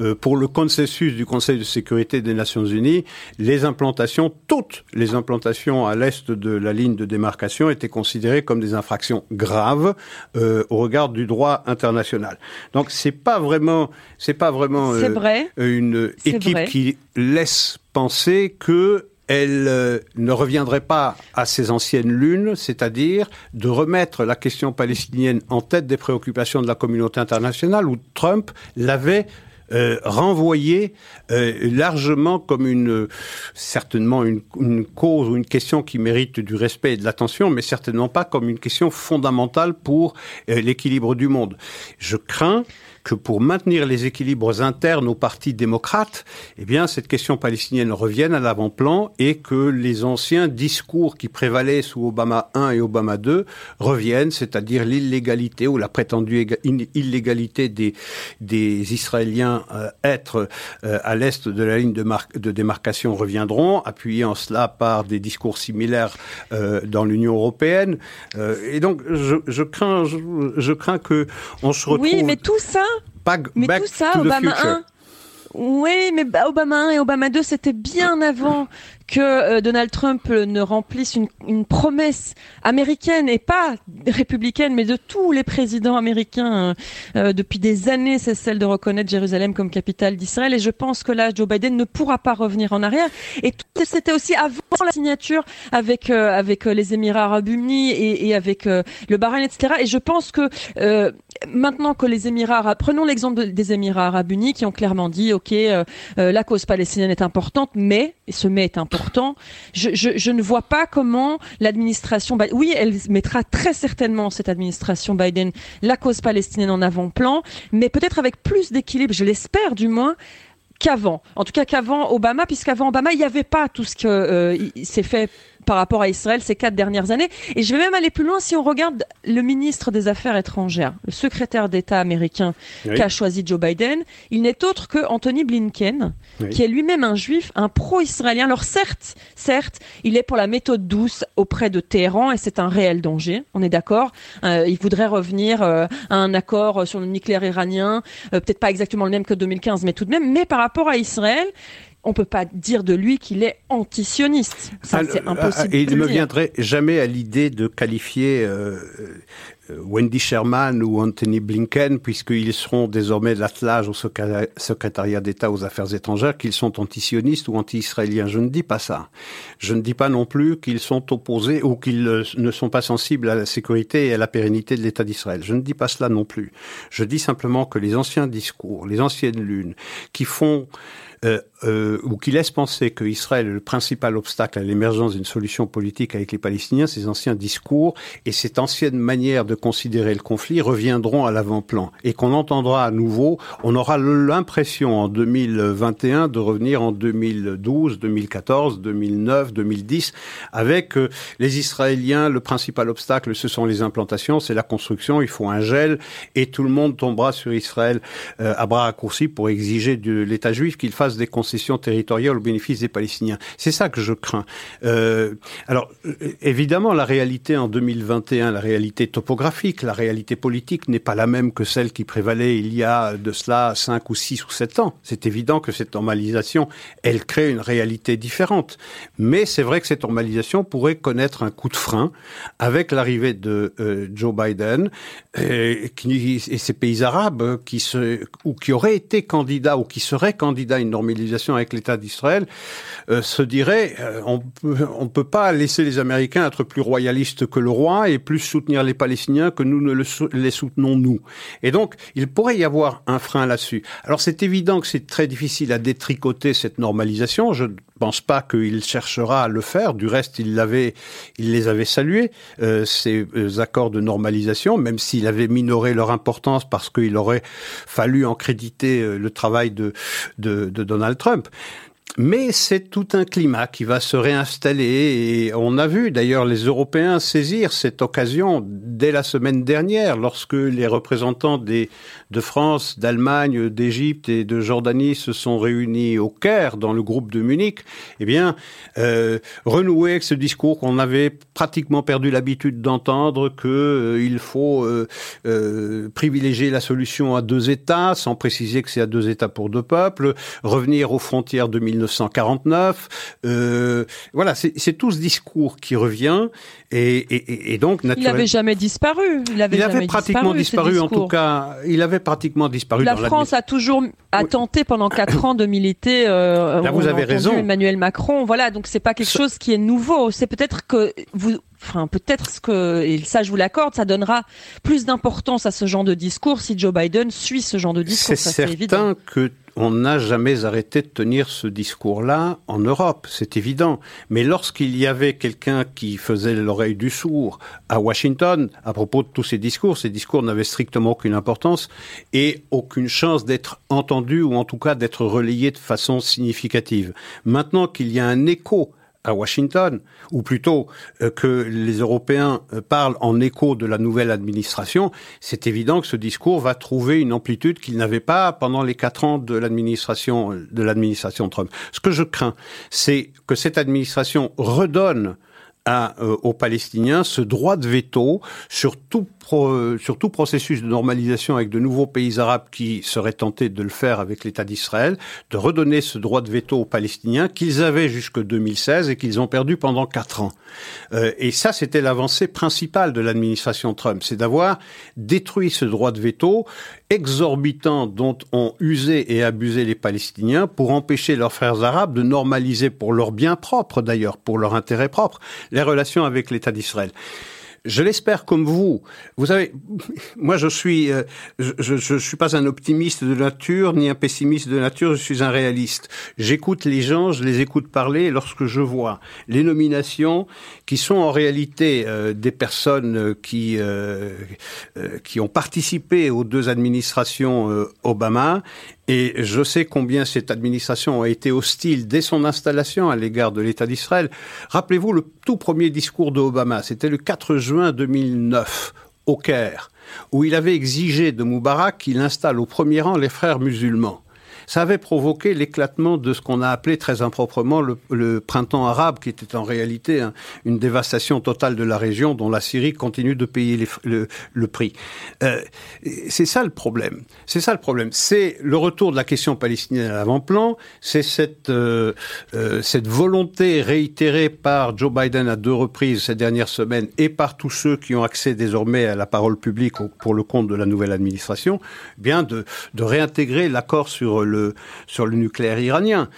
euh, pour le consensus du Conseil de sécurité des Nations Unies, les implantations, toutes les implantations à l'est de la ligne de démarcation étaient considérées comme des infractions graves euh, au regard du droit international. Donc c'est pas vraiment, c'est pas vraiment vrai. une équipe qui laisse penser que elle euh, ne reviendrait pas à ses anciennes lunes, c'est-à-dire de remettre la question palestinienne en tête des préoccupations de la communauté internationale, où Trump l'avait euh, renvoyé euh, largement comme une certainement une, une, cause ou une question qui mérite du respect et de l'attention, mais certainement pas comme une question fondamentale pour l'équilibre du monde. Je crains que pour maintenir les équilibres internes au Parti démocrate, eh bien, cette question palestinienne revienne à l'avant-plan et que les anciens discours qui prévalaient sous Obama 1 et Obama 2 reviennent, c'est-à-dire l'illégalité ou la prétendue illégalité des, des Israéliens euh, être euh, à l'est de la ligne de, de, démarcation reviendront, appuyés en cela par des discours similaires euh, dans l'Union européenne. Euh, et donc, je, je crains, je, je, crains que on se retrouve. Oui, mais tout ça, mais tout ça, Obama 1, oui, mais Obama 1 et Obama 2, c'était bien avant que euh, Donald Trump ne remplisse une, promesse américaine et pas républicaine, mais de tous les présidents américains euh, euh, depuis des années, c'est celle de reconnaître Jérusalem comme capitale d'Israël. Et je pense que là, Joe Biden ne pourra pas revenir en arrière. Et c'était aussi avant la signature avec avec les Émirats Arabes Unis et, et avec le Bahreïn, etc. Et je pense que maintenant que les Émirats Arabes, prenons l'exemple des Émirats Arabes Unis qui ont clairement dit, ok, la cause palestinienne est importante, mais et ce mais est important pourtant, je, ne vois pas comment l'administration, oui, elle mettra très certainement cette administration Biden la cause palestinienne en avant-plan, mais peut-être avec plus d'équilibre, je l'espère du moins, qu'avant. En tout cas qu'avant Obama, puisqu'avant Obama, il n'y avait pas tout ce que euh, s'est fait par rapport à Israël ces quatre dernières années. Et je vais même aller plus loin si on regarde le ministre des Affaires étrangères, le secrétaire d'État américain qu'a choisi Joe Biden. Il n'est autre que Anthony Blinken, qui est lui-même un juif, un pro-israélien. Alors certes, certes, il est pour la méthode douce auprès de Téhéran et c'est un réel danger. On est d'accord. Euh, il voudrait revenir euh, à un accord sur le nucléaire iranien, euh, peut-être pas exactement le même que 2015, mais tout de même. Mais par rapport à Israël, on peut pas dire de lui qu'il est antisioniste. Ça, c'est ah, impossible. Et il ne me viendrait jamais à l'idée de qualifier euh, euh, Wendy Sherman ou Anthony Blinken, puisqu'ils seront désormais l'attelage au secrétariat d'État aux affaires étrangères, qu'ils sont antisionistes ou anti-israéliens. Je ne dis pas ça. Je ne dis pas non plus qu'ils sont opposés ou qu'ils ne sont pas sensibles à la sécurité et à la pérennité de l'État d'Israël. Je ne dis pas cela non plus. Je dis simplement que les anciens discours, les anciennes lunes, qui font euh, euh, ou qui laisse penser que Israël est le principal obstacle à l'émergence d'une solution politique avec les Palestiniens, ces anciens discours et cette ancienne manière de considérer le conflit reviendront à l'avant-plan. Et qu'on entendra à nouveau, on aura l'impression en 2021 de revenir en 2012, 2014, 2009, 2010 avec euh, les Israéliens, le principal obstacle ce sont les implantations, c'est la construction, il faut un gel et tout le monde tombera sur Israël euh, à bras raccourcis pour exiger de l'État juif qu'il fasse des concessions territoriales au bénéfice des Palestiniens. C'est ça que je crains. Euh, alors, évidemment, la réalité en 2021, la réalité topographique. La réalité politique n'est pas la même que celle qui prévalait il y a de cela cinq ou six ou sept ans. C'est évident que cette normalisation, elle crée une réalité différente. Mais c'est vrai que cette normalisation pourrait connaître un coup de frein avec l'arrivée de euh, Joe Biden et, et, ces pays arabes qui se, ou qui auraient été candidats ou qui seraient candidats à une normalisation avec l'État d'Israël euh, se diraient euh, on on peut pas laisser les Américains être plus royalistes que le roi et plus soutenir les Palestiniens que nous ne les soutenons nous. Et donc, il pourrait y avoir un frein là-dessus. Alors, c'est évident que c'est très difficile à détricoter cette normalisation. Je ne pense pas qu'il cherchera à le faire. Du reste, il les avait salués euh, ces euh, accords de normalisation, même s'il avait minoré leur importance parce qu'il aurait fallu en créditer euh, le travail de, de Donald Trump. Mais c'est tout un climat qui va se réinstaller et on a vu d'ailleurs les Européens saisir cette occasion dès la semaine dernière lorsque les représentants des, de France, d'Allemagne, d'Égypte et de Jordanie se sont réunis au Caire dans le groupe de Munich. Eh bien, euh, renouer avec ce discours qu'on avait pratiquement perdu l'habitude d'entendre que euh, il faut euh, euh, privilégier la solution à deux États sans préciser que c'est à deux États pour deux peuples, revenir aux frontières de 1949. Euh, voilà, c'est tout ce discours qui revient et, et, et donc naturellement, il n'avait jamais disparu. Il avait, il avait pratiquement disparu, disparu en tout cas. Il avait pratiquement disparu. La France a toujours a tenté pendant quatre ans de militer. Euh, Là, vous avez raison. Emmanuel Macron, voilà, donc c'est pas quelque chose qui est nouveau. C'est peut-être que vous enfin peut-être ce que et ça je vous l'accorde, ça donnera plus d'importance à ce genre de discours si Joe Biden suit ce genre de discours. C'est certain que on n'a jamais arrêté de tenir ce discours-là en Europe, c'est évident. Mais lorsqu'il y avait quelqu'un qui faisait l'oreille du sourd à Washington à propos de tous ces discours, ces discours n'avaient strictement aucune importance et aucune chance d'être entendus ou en tout cas d'être relayés de façon significative. Maintenant qu'il y a un écho à Washington, ou plutôt euh, que les Européens euh, parlent en écho de la nouvelle administration, c'est évident que ce discours va trouver une amplitude qu'il n'avait pas pendant les quatre ans de l'administration de l'administration Trump. Ce que je crains, c'est que cette administration redonne à, euh, aux Palestiniens ce droit de veto sur tout processus de normalisation avec de nouveaux pays arabes qui seraient tentés de le faire avec l'État d'Israël, de redonner ce droit de veto aux Palestiniens qu'ils avaient jusque 2016 et qu'ils ont perdu pendant quatre ans. Euh, et ça, c'était l'avancée principale de l'administration Trump, c'est d'avoir détruit ce droit de veto exorbitant dont ont usé et abusé les Palestiniens pour empêcher leurs frères arabes de normaliser pour leur bien propre d'ailleurs, pour leur intérêt propre, les relations avec l'État d'Israël. Je l'espère comme vous. Vous savez, moi je suis, euh, je, je, suis pas un optimiste de nature ni un pessimiste de nature. Je suis un réaliste. J'écoute les gens, je les écoute parler. Lorsque je vois les nominations qui sont en réalité euh, des personnes qui euh, qui ont participé aux deux administrations Obama et je sais combien cette administration a été hostile dès son installation à l'égard de l'État d'Israël. Rappelez-vous le tout premier discours d'Obama, c'était le 4 juin 2009 au Caire, où il avait exigé de Moubarak qu'il installe au premier rang les frères musulmans ça avait provoqué l'éclatement de ce qu'on a appelé très improprement le, printemps arabe, qui était en réalité une dévastation totale de la région dont la Syrie continue de payer le, prix. Euh, c'est ça le problème. C'est ça le problème. C'est le retour de la question palestinienne à l'avant-plan. C'est cette euh, euh, cette volonté réitérée par Joe Biden à deux reprises ces dernières semaines et par tous ceux qui ont accès désormais à la parole publique pour le compte de la nouvelle administration, bien de, de réintégrer l'accord sur le sur le nucléaire iranien.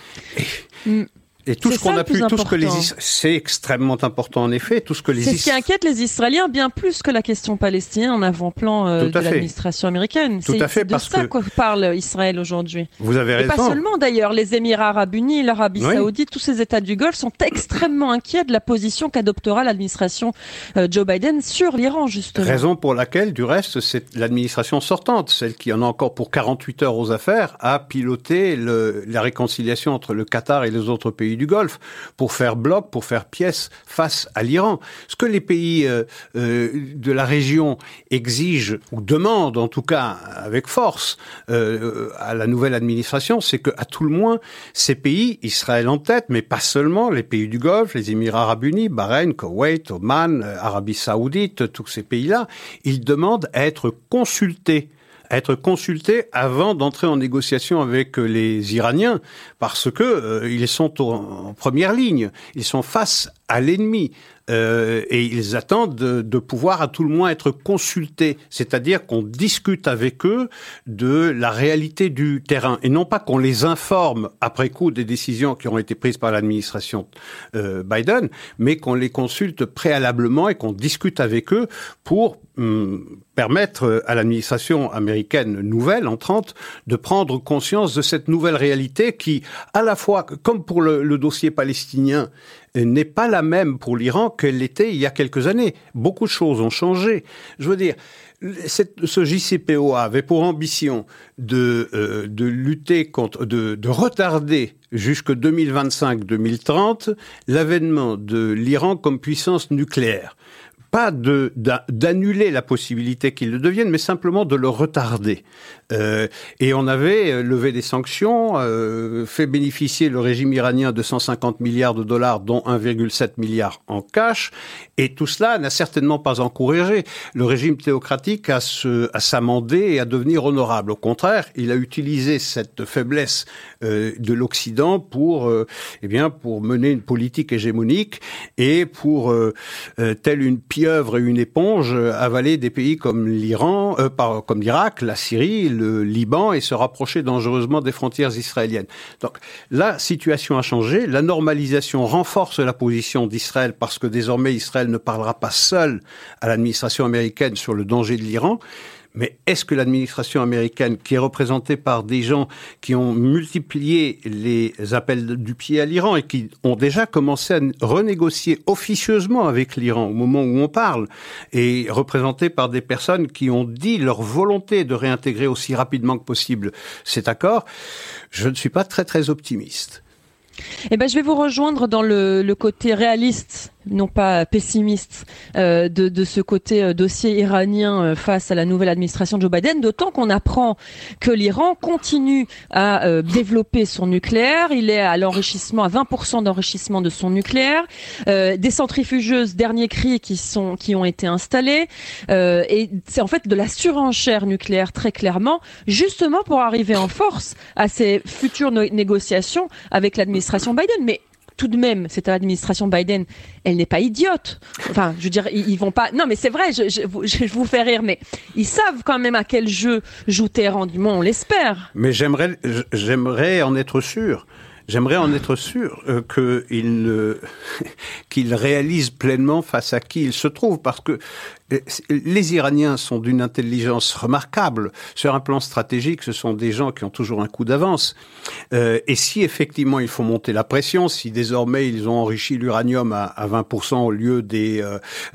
Mm. Et tout ce qu'on a pu, tout ce que les c'est extrêmement important en effet, tout ce que les C'est ce qui inquiète les Israéliens bien plus que la question palestinienne en avant-plan euh, de l'administration américaine. Tout à fait, de ça que parle Israël aujourd'hui. Vous avez raison. Et pas seulement d'ailleurs, les Émirats Arabes Unis, l'Arabie Saoudite, tous ces États du Golfe sont extrêmement inquiets de la position qu'adoptera l'administration euh, Joe Biden sur l'Iran justement. Raison pour laquelle, du reste, c'est l'administration sortante, celle qui en a encore pour 48 heures aux affaires, a piloté le, la réconciliation entre le Qatar et les autres pays du Golfe pour faire bloc, pour faire pièce face à l'Iran. Ce que les pays euh, euh, de la région exigent ou demandent, en tout cas avec force, euh, à la nouvelle administration, c'est que à tout le moins ces pays, Israël en tête, mais pas seulement, les pays du Golfe, les Émirats arabes unis, Bahreïn, Koweït, Oman, Arabie saoudite, tous ces pays-là, ils demandent à être consultés être consultés avant d'entrer en négociation avec les Iraniens, parce que euh, ils sont en première ligne, ils sont face à l'ennemi. Euh, et ils attendent de, de, pouvoir à tout le moins être consultés, c'est-à-dire qu'on discute avec eux de la réalité du terrain, et non pas qu'on les informe après coup des décisions qui ont été prises par l'administration euh, Biden, mais qu'on les consulte préalablement et qu'on discute avec eux pour hum, permettre à l'administration américaine nouvelle, entrante, de prendre conscience de cette nouvelle réalité qui, à la fois, comme pour le, le dossier palestinien, n'est pas la même pour l'Iran qu'elle l'était il y a quelques années. Beaucoup de choses ont changé. Je veux dire, ce JCPOA avait pour ambition de, euh, de lutter contre, de, de retarder jusque 2025-2030 l'avènement de l'Iran comme puissance nucléaire pas de d'annuler la possibilité qu'il le devienne, mais simplement de le retarder. Euh, et on avait euh, levé des sanctions, euh, fait bénéficier le régime iranien de 150 milliards de dollars, dont 1,7 milliard en cash, et tout cela n'a certainement pas encouragé le régime théocratique à se à s'amender et à devenir honorable. Au contraire, il a utilisé cette faiblesse euh, de l'Occident pour euh, eh bien pour mener une politique hégémonique et pour euh, telle une pieuvre et une éponge avaler des pays comme l'Iran, comme l'Irak, la Syrie, le Liban et se rapprocher dangereusement des frontières israéliennes. Donc la situation a changé, la normalisation renforce la position d'Israël parce que désormais Israël ne parlera pas seul à l'administration américaine sur le danger de l'Iran. Mais est-ce que l'administration américaine, qui est représentée par des gens qui ont multiplié les appels du pied à l'Iran et qui ont déjà commencé à renégocier officieusement avec l'Iran au moment où on parle, et représentée par des personnes qui ont dit leur volonté de réintégrer aussi rapidement que possible cet accord, je ne suis pas très très optimiste. Eh ben, je vais vous rejoindre dans le, le côté réaliste non pas pessimiste euh, de, ce côté euh, dossier iranien euh, face à la nouvelle administration de Joe Biden, d'autant qu'on apprend que l'Iran continue à développer son nucléaire. Il est à l'enrichissement, à 20% d'enrichissement de son nucléaire. Des centrifugeuses dernier cri qui ont été installées. et c'est en fait de la surenchère nucléaire très clairement, justement pour arriver en force à ces futures négociations avec l'administration Biden. Mais tout de même, cette administration Biden, elle n'est pas idiote. Enfin, je veux dire, ils, vont pas. Non, mais c'est vrai, je, je, vous fais rire, mais ils savent quand même à quel jeu joue Téhéran, du on l'espère. Mais j'aimerais, j'aimerais en être sûr. J'aimerais en être sûr euh, qu'il réalise pleinement face à qui il se trouve, parce que les Iraniens sont d'une intelligence remarquable. Sur un plan stratégique, ce sont des gens qui ont toujours un coup d'avance. Euh, et si effectivement il faut monter la pression, si désormais ils ont enrichi l'uranium à, à, 20% au lieu des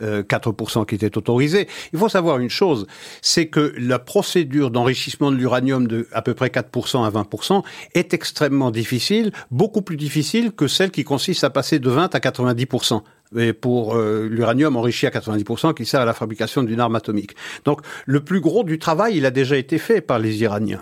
euh, 4% euh, qui étaient autorisés, il faut savoir une chose, c'est que la procédure d'enrichissement de l'uranium de à peu près 4% à 20% est extrêmement difficile, beaucoup plus difficile que celle qui consiste à passer de 20 à 90% et pour euh, l'uranium enrichi à 90% qui sert à la fabrication d'une arme atomique. Donc le plus gros du travail, il a déjà été fait par les Iraniens.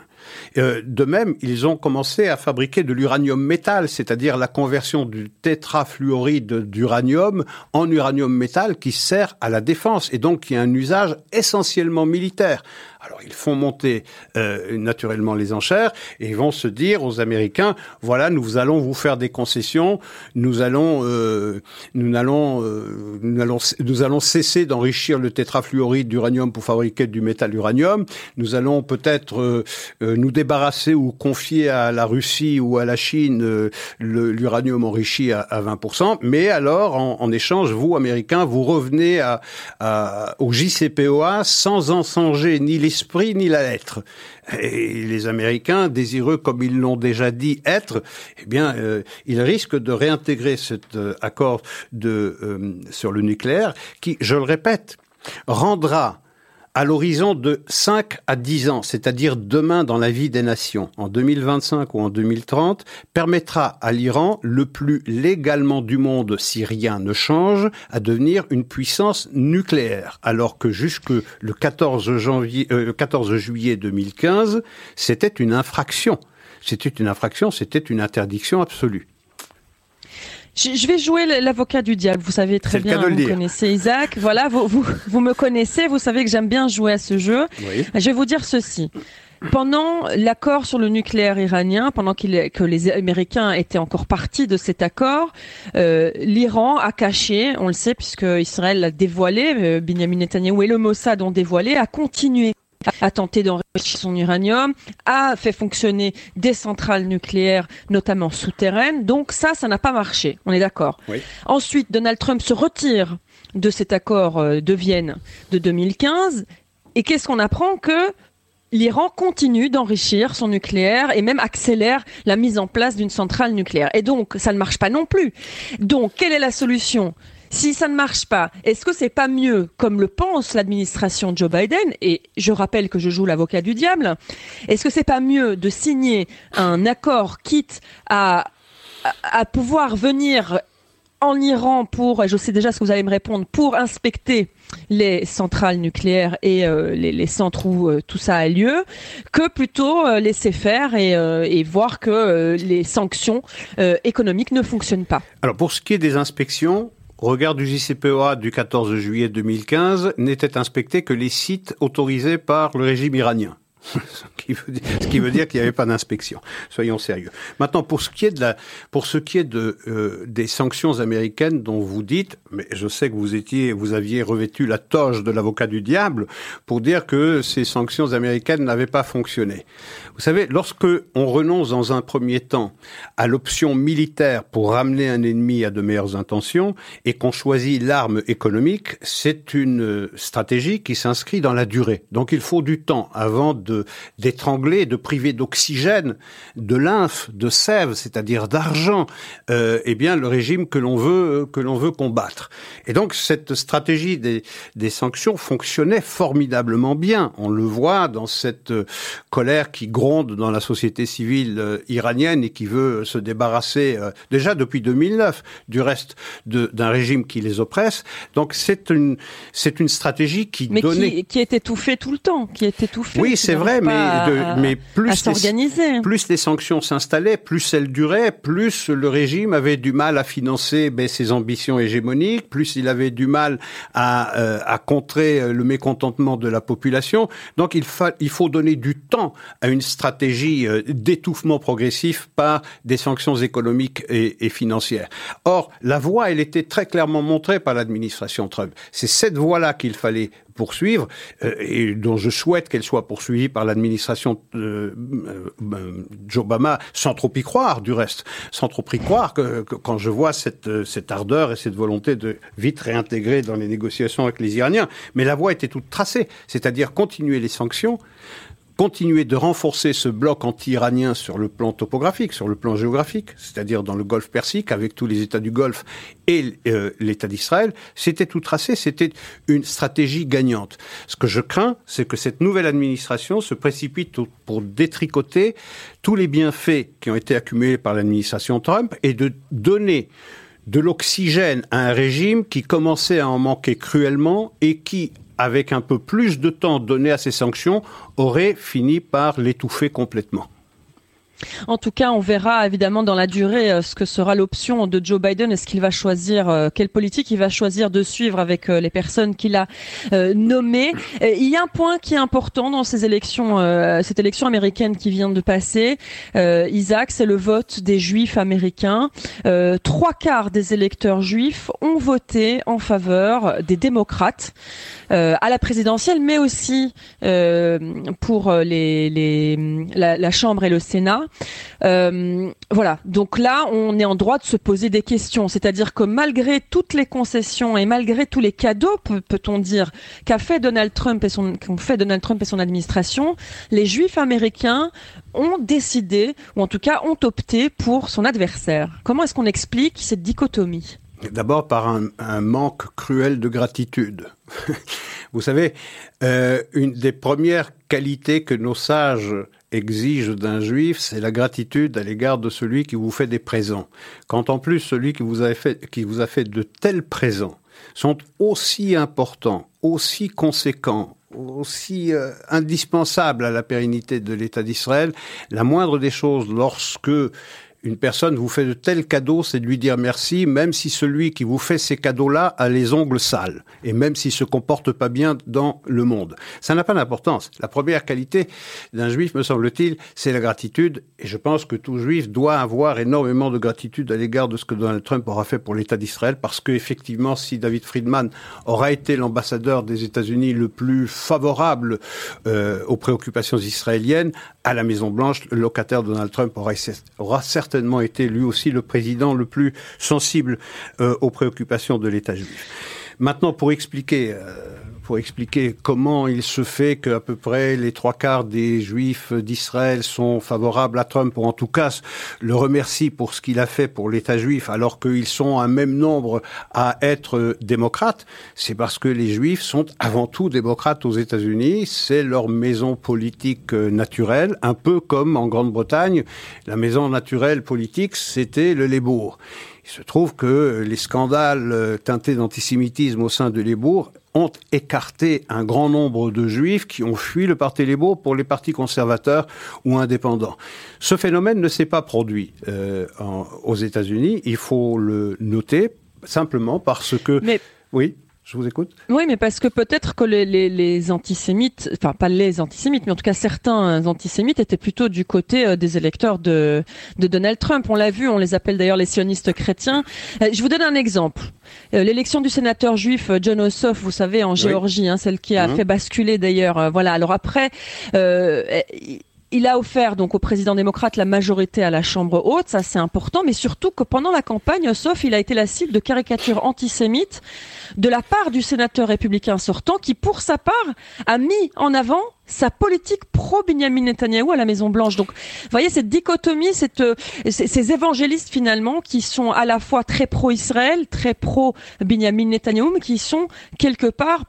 Euh, de même, ils ont commencé à fabriquer de l'uranium métal, c'est-à-dire la conversion du tétrafluoride d'uranium en uranium métal qui sert à la défense et donc qui a un usage essentiellement militaire. Alors ils font monter euh, naturellement les enchères et ils vont se dire aux Américains voilà nous allons vous faire des concessions, nous allons euh, nous allons euh, nous allons nous allons cesser d'enrichir le tétrafluoride d'uranium pour fabriquer du métal uranium, nous allons peut-être euh, euh, nous débarrasser ou confier à la Russie ou à la Chine euh, l'uranium enrichi à, à 20%, mais alors en, échange vous Américains vous revenez à, à, au JCPOA sans en changer ni les l'esprit ni la lettre. Et les Américains, désireux comme ils l'ont déjà dit être, eh bien, euh, ils risquent de réintégrer cet euh, accord de, euh, sur le nucléaire qui, je le répète, rendra à l'horizon de 5 à 10 ans, c'est-à-dire demain dans la vie des nations, en 2025 ou en 2030, permettra à l'Iran, le plus légalement du monde si rien ne change, à devenir une puissance nucléaire, alors que jusque le 14 janvier, euh, 14 juillet 2015, c'était une infraction. C'était une infraction, c'était une interdiction absolue. Je vais jouer l'avocat du diable. Vous savez très bien, vous connaissez Isaac. Voilà, vous, vous, vous, me connaissez, vous savez que j'aime bien jouer à ce jeu. Oui. Je vais vous dire ceci. Pendant l'accord sur le nucléaire iranien, pendant qu que les Américains étaient encore partis de cet accord, euh, l'Iran a caché, on le sait puisque Israël l'a dévoilé, euh, Benjamin Netanyahu et le Mossad ont dévoilé, a continué a tenté d'enrichir son uranium, a fait fonctionner des centrales nucléaires, notamment souterraines. Donc ça, ça n'a pas marché. On est d'accord. Oui. Ensuite, Donald Trump se retire de cet accord euh, de Vienne de 2015. Et qu'est-ce qu'on apprend? Que l'Iran continue d'enrichir son nucléaire et même accélère la mise en place d'une centrale nucléaire. Et donc, ça ne marche pas non plus. Donc, quelle est la solution? Si ça ne marche pas, est-ce que c'est pas mieux, comme le pense l'administration Joe Biden, et je rappelle que je joue l'avocat du diable, est-ce que c'est pas mieux de signer un accord quitte à, pouvoir venir en Iran pour, je sais déjà ce que vous allez me répondre, pour inspecter les centrales nucléaires et euh, les, les, centres où euh, tout ça a lieu, que plutôt euh, laisser faire et, et voir que les sanctions économiques ne fonctionnent pas? Alors pour ce qui est des inspections, regard du JCPOA du 14 juillet 2015, n'étaient inspectés que les sites autorisés par le régime iranien. Ce qui veut dire, qu'il n'y avait pas d'inspection. Soyons sérieux. Maintenant, pour ce qui est de la, pour ce qui est de euh, des sanctions américaines dont vous dites, mais je sais que vous étiez, vous aviez revêtu la toge de l'avocat du diable pour dire que ces sanctions américaines n'avaient pas fonctionné. Vous savez, lorsque on renonce dans un premier temps à l'option militaire pour ramener un ennemi à de meilleures intentions et qu'on choisit l'arme économique, c'est une stratégie qui s'inscrit dans la durée. Donc, il faut du temps avant de d'étrangler, de priver d'oxygène, de lymphe, de sève, c'est-à-dire d'argent, euh, eh bien le régime que l'on veut que l'on veut combattre. Et donc cette stratégie des, des sanctions fonctionnait formidablement bien. On le voit dans cette euh, colère qui gronde dans la société civile euh, iranienne et qui veut se débarrasser euh, déjà depuis 2009 du reste d'un régime qui les oppresse. Donc c'est une c'est une stratégie qui Mais donnait qui, qui est étouffée tout le temps, qui est étouffée. Oui, c'est vrai, mais, de, mais plus, les, plus les sanctions s'installaient, plus elles duraient, plus le régime avait du mal à financer ben, ses ambitions hégémoniques, plus il avait du mal à, euh, à contrer euh, le mécontentement de la population. Donc il, fa il faut donner du temps à une stratégie euh, d'étouffement progressif par des sanctions économiques et, et financières. Or, la voie, elle était très clairement montrée par l'administration Trump. C'est cette voie-là qu'il fallait poursuivre euh, et dont je souhaite qu'elle soit poursuivie par l'administration euh, euh, Obama sans trop y croire du reste, sans trop y croire que, que quand je vois cette, cette ardeur et cette volonté de vite réintégrer dans les négociations avec les Iraniens. Mais la voie était toute tracée, c'est-à-dire continuer les sanctions, continuer de renforcer ce bloc anti-iranien sur le plan topographique, sur le plan géographique, c'est-à-dire dans le Golfe Persique, avec tous les États du Golfe et euh, l'État d'Israël, c'était tout tracé, c'était une stratégie gagnante. Ce que je crains, c'est que cette nouvelle administration se précipite pour détricoter tous les bienfaits qui ont été accumulés par l'administration Trump et de donner de l'oxygène à un régime qui commençait à en manquer cruellement et qui, avec un peu plus de temps donné à ces sanctions, aurait fini par l'étouffer complètement. En tout cas, on verra évidemment dans la durée euh, ce que sera l'option de Joe Biden. Est-ce qu'il va choisir euh, quelle politique il va choisir de suivre avec euh, les personnes qu'il a nommées? Il y a un point qui est important dans ces élections, cette élection américaine qui vient de passer. Isaac, c'est le vote des Juifs américains. trois quarts des électeurs juifs ont voté en faveur des démocrates à la présidentielle, mais aussi pour la Chambre et le Sénat. Euh, voilà, donc là, on est en droit de se poser des questions. C'est-à-dire que malgré toutes les concessions et malgré tous les cadeaux, peut-on dire, qu'a fait Donald Trump et son, qu'ont fait Donald Trump et son administration, les Juifs américains ont décidé, ou en tout cas ont opté pour son adversaire. Comment est-ce qu'on explique cette dichotomie? D'abord par un, manque cruel de gratitude. Vous savez, euh, une des premières qualités que nos sages exigent d'un juif, c'est la gratitude à l'égard de celui qui vous fait des présents. Quand en plus celui qui vous a fait, qui vous a fait de tels présents sont aussi importants, aussi conséquents, aussi euh, indispensables à la pérennité de l'État d'Israël, la moindre des choses lorsque une personne vous fait de tels cadeaux, c'est de lui dire merci, même si celui qui vous fait ces cadeaux-là a les ongles sales, et même s'il se comporte pas bien dans le monde. Ça n'a pas d'importance. La première qualité d'un juif, me semble-t-il, c'est la gratitude, et je pense que tout juif doit avoir énormément de gratitude à l'égard de ce que Donald Trump aura fait pour l'État d'Israël, parce que effectivement, si David Friedman aura été l'ambassadeur des États-Unis le plus favorable euh, aux préoccupations israéliennes, à la Maison Blanche, le locataire Donald Trump aura, certainement été lui aussi le président le plus sensible euh, aux préoccupations de l'État juif. Maintenant, pour expliquer, euh, pour expliquer comment il se fait qu'à peu près les trois quarts des Juifs d'Israël sont favorables à Trump, ou en tout cas le remercient pour ce qu'il a fait pour l'État juif, alors qu'ils sont un même nombre à être démocrates, c'est parce que les Juifs sont avant tout démocrates aux États-Unis, c'est leur maison politique euh, naturelle, un peu comme en Grande-Bretagne, la maison naturelle politique, c'était le Lébourg. Il se trouve que les scandales euh, teintés d'antisémitisme au sein de Lébourg ont écarté un grand nombre de juifs qui ont fui le parti Lébourg pour les partis conservateurs ou indépendants. Ce phénomène ne s'est pas produit euh, aux États-Unis, il faut le noter simplement parce que... Oui je vous écoute. Oui, mais parce que peut-être que les, les, les, antisémites, enfin pas les antisémites, mais en tout cas certains antisémites étaient plutôt du côté euh, des électeurs de, de Donald Trump. On l'a vu, on les appelle d'ailleurs les sionistes chrétiens. Euh, je vous donne un exemple. Euh, l'élection du sénateur juif John Ossoff, vous savez, en Géorgie, hein, celle qui a mhm. fait basculer d'ailleurs. voilà. Alors après il a offert donc au président démocrate la majorité à la Chambre haute, ça c'est important, mais surtout que pendant la campagne, sauf il a été la cible de caricatures antisémites de la part du sénateur républicain sortant, qui pour sa part a mis en avant sa politique pro-Benjamin Netanyahu à la Maison Blanche. Donc, vous voyez cette dichotomie, euh, ces évangélistes finalement qui sont à la fois très pro-Israël, très pro-Benjamin Netanyahu, mais qui sont quelque part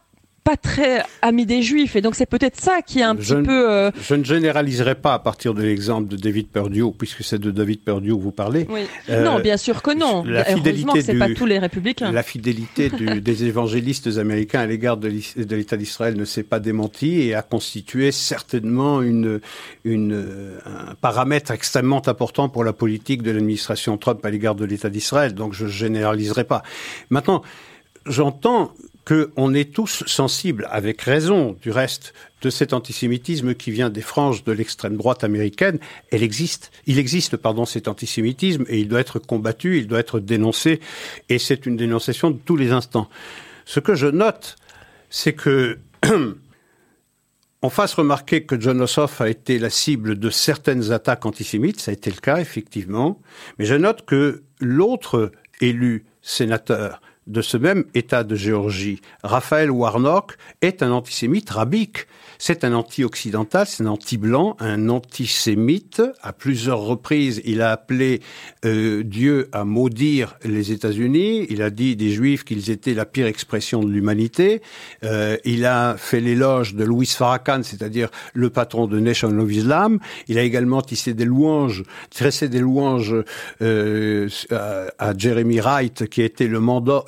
pas très ami des Juifs. Et donc c'est peut-être ça qui est un petit peu... Euh, je ne généraliserai pas à partir de l'exemple de David Perdue, puisque c'est de David Perdue que vous parlez. Oui. Euh, non, bien sûr que non. La c'est pas tous les républicains. La fidélité des évangélistes américains à l'égard de l'État d'Israël ne s'est pas démentie et a constitué certainement une, une, un paramètre extrêmement important pour la politique de l'administration Trump à l'égard de l'État d'Israël. Donc je généraliserai pas. Maintenant, j'entends qu'on est tous sensibles, avec raison du reste, de cet antisémitisme qui vient des franges de l'extrême droite américaine. Elle existe, il existe, pardon, cet antisémitisme et il doit être combattu, il doit être dénoncé et c'est une dénonciation de tous les instants. Ce que je note, c'est que on fasse remarquer que John Ossoff a été la cible de certaines attaques antisémites, ça a été le cas effectivement, mais je note que l'autre élu sénateur de ce même État de Géorgie, Raphaël Warnock, est un antisémite rabique. C'est un anti-occidental, c'est un anti-blanc, un antisémite. À plusieurs reprises, il a appelé euh, Dieu à maudire les États-Unis. Il a dit des Juifs qu'ils étaient la pire expression de l'humanité. Euh, il a fait l'éloge de Louis Farrakhan, c'est-à-dire le patron de Nation of Islam. Il a également tissé des louanges, tressé des louanges euh, à, Jeremy Wright, qui était le,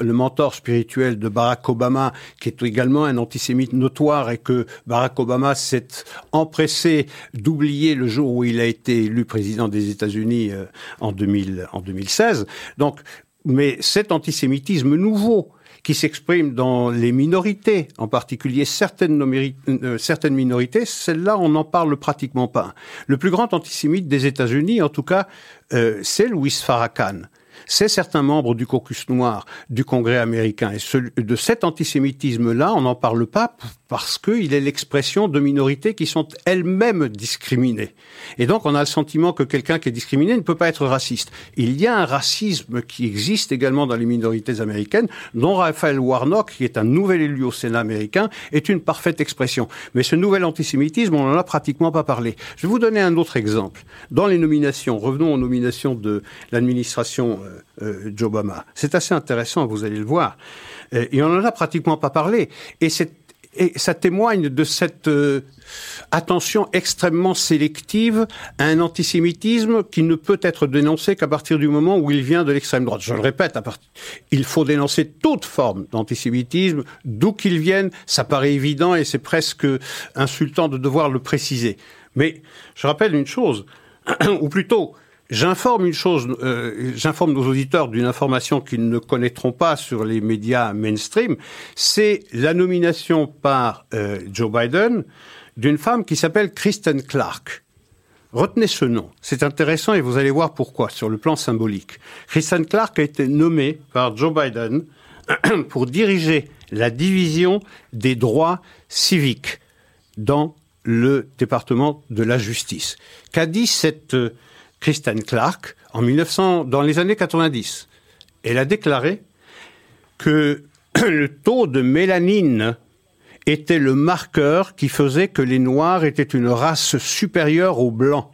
le mentor spirituel de Barack Obama, qui est également un antisémite notoire et que Barack Obama s'est empressé d'oublier le jour où il a été élu président des États-Unis euh, en, 2000, en 2016. Donc, mais cet antisémitisme nouveau qui s'exprime dans les minorités, en particulier certaines, euh, certaines minorités, celle-là, on n'en parle pratiquement pas. Le plus grand antisémite des États-Unis, en tout cas, euh, c'est Louis Farrakhan c'est certains membres du caucus noir du Congrès américain. Et de cet antisémitisme-là, on n'en parle pas parce qu'il est l'expression de minorités qui sont elles-mêmes discriminées. Et donc on a le sentiment que quelqu'un qui est discriminé ne peut pas être raciste. Il y a un racisme qui existe également dans les minorités américaines, dont Raphaël Warnock, qui est un nouvel élu au Sénat américain, est une parfaite expression. Mais ce nouvel antisémitisme, on n'en a pratiquement pas parlé. Je vais vous donner un autre exemple. Dans les nominations, revenons aux nominations de l'administration euh, euh. C'est assez intéressant, vous allez le voir. Euh, et on n'en a pratiquement pas parlé. Et ça témoigne de cette euh, attention extrêmement sélective à un antisémitisme qui ne peut être dénoncé qu'à partir du moment où il vient de l'extrême droite. Je le répète, il faut dénoncer toute forme d'antisémitisme, d'où qu'il vienne, ça paraît évident et c'est presque insultant de devoir le préciser. Mais je rappelle une chose, ou plutôt, J'informe une chose, euh, j'informe nos auditeurs d'une information qu'ils ne connaîtront pas sur les médias mainstream, c'est la nomination par euh, Joe Biden d'une femme qui s'appelle Kristen Clark. Retenez ce nom, c'est intéressant et vous allez voir pourquoi sur le plan symbolique. Kristen Clark a été nommée par Joe Biden pour diriger la division des droits civiques dans le département de la justice. Qu'a dit cette euh, Kristen Clark en 1900, dans les années 90. Elle a déclaré que le taux de mélanine était le marqueur qui faisait que les Noirs étaient une race supérieure aux Blancs.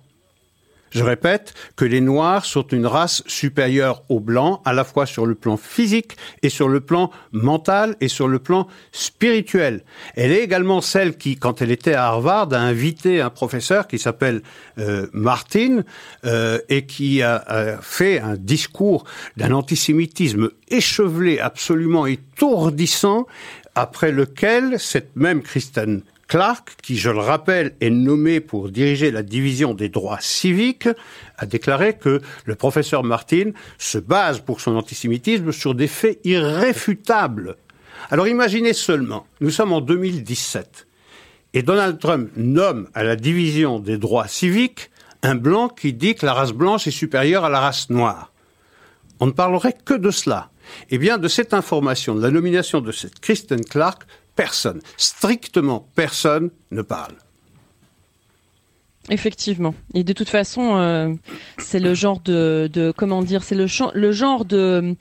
Je répète que les Noirs sont une race supérieure aux Blancs, à la fois sur le plan physique et sur le plan mental et sur le plan spirituel. Elle est également celle qui, quand elle était à Harvard, a invité un professeur qui s'appelle euh, Martin euh, et qui a, a, fait un discours d'un antisémitisme échevelé, absolument étourdissant, après lequel cette même Kristen Clark, qui, je le rappelle, est nommé pour diriger la division des droits civiques, a déclaré que le professeur Martin se base pour son antisémitisme sur des faits irréfutables. Alors imaginez seulement, nous sommes en 2017, et Donald Trump nomme à la division des droits civiques un blanc qui dit que la race blanche est supérieure à la race noire. On ne parlerait que de cela. Eh bien, de cette information, de la nomination de cette Kristen Clark, personne, strictement personne ne parle. Effectivement. Et de toute façon, euh, c'est le genre de, de comment dire, c'est le, le genre de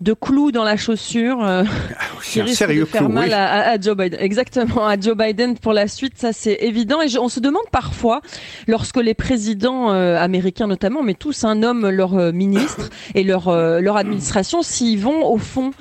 de clou dans la chaussure euh, ah qui risque sérieux de faire clou, mal oui. à, à, Joe Biden. Exactement, à Joe Biden pour la suite, ça c'est évident. Et je, on se demande parfois, lorsque les présidents euh, américains notamment, mais tous un homme leur euh, ministre et leur leur administration, s'ils vont au fond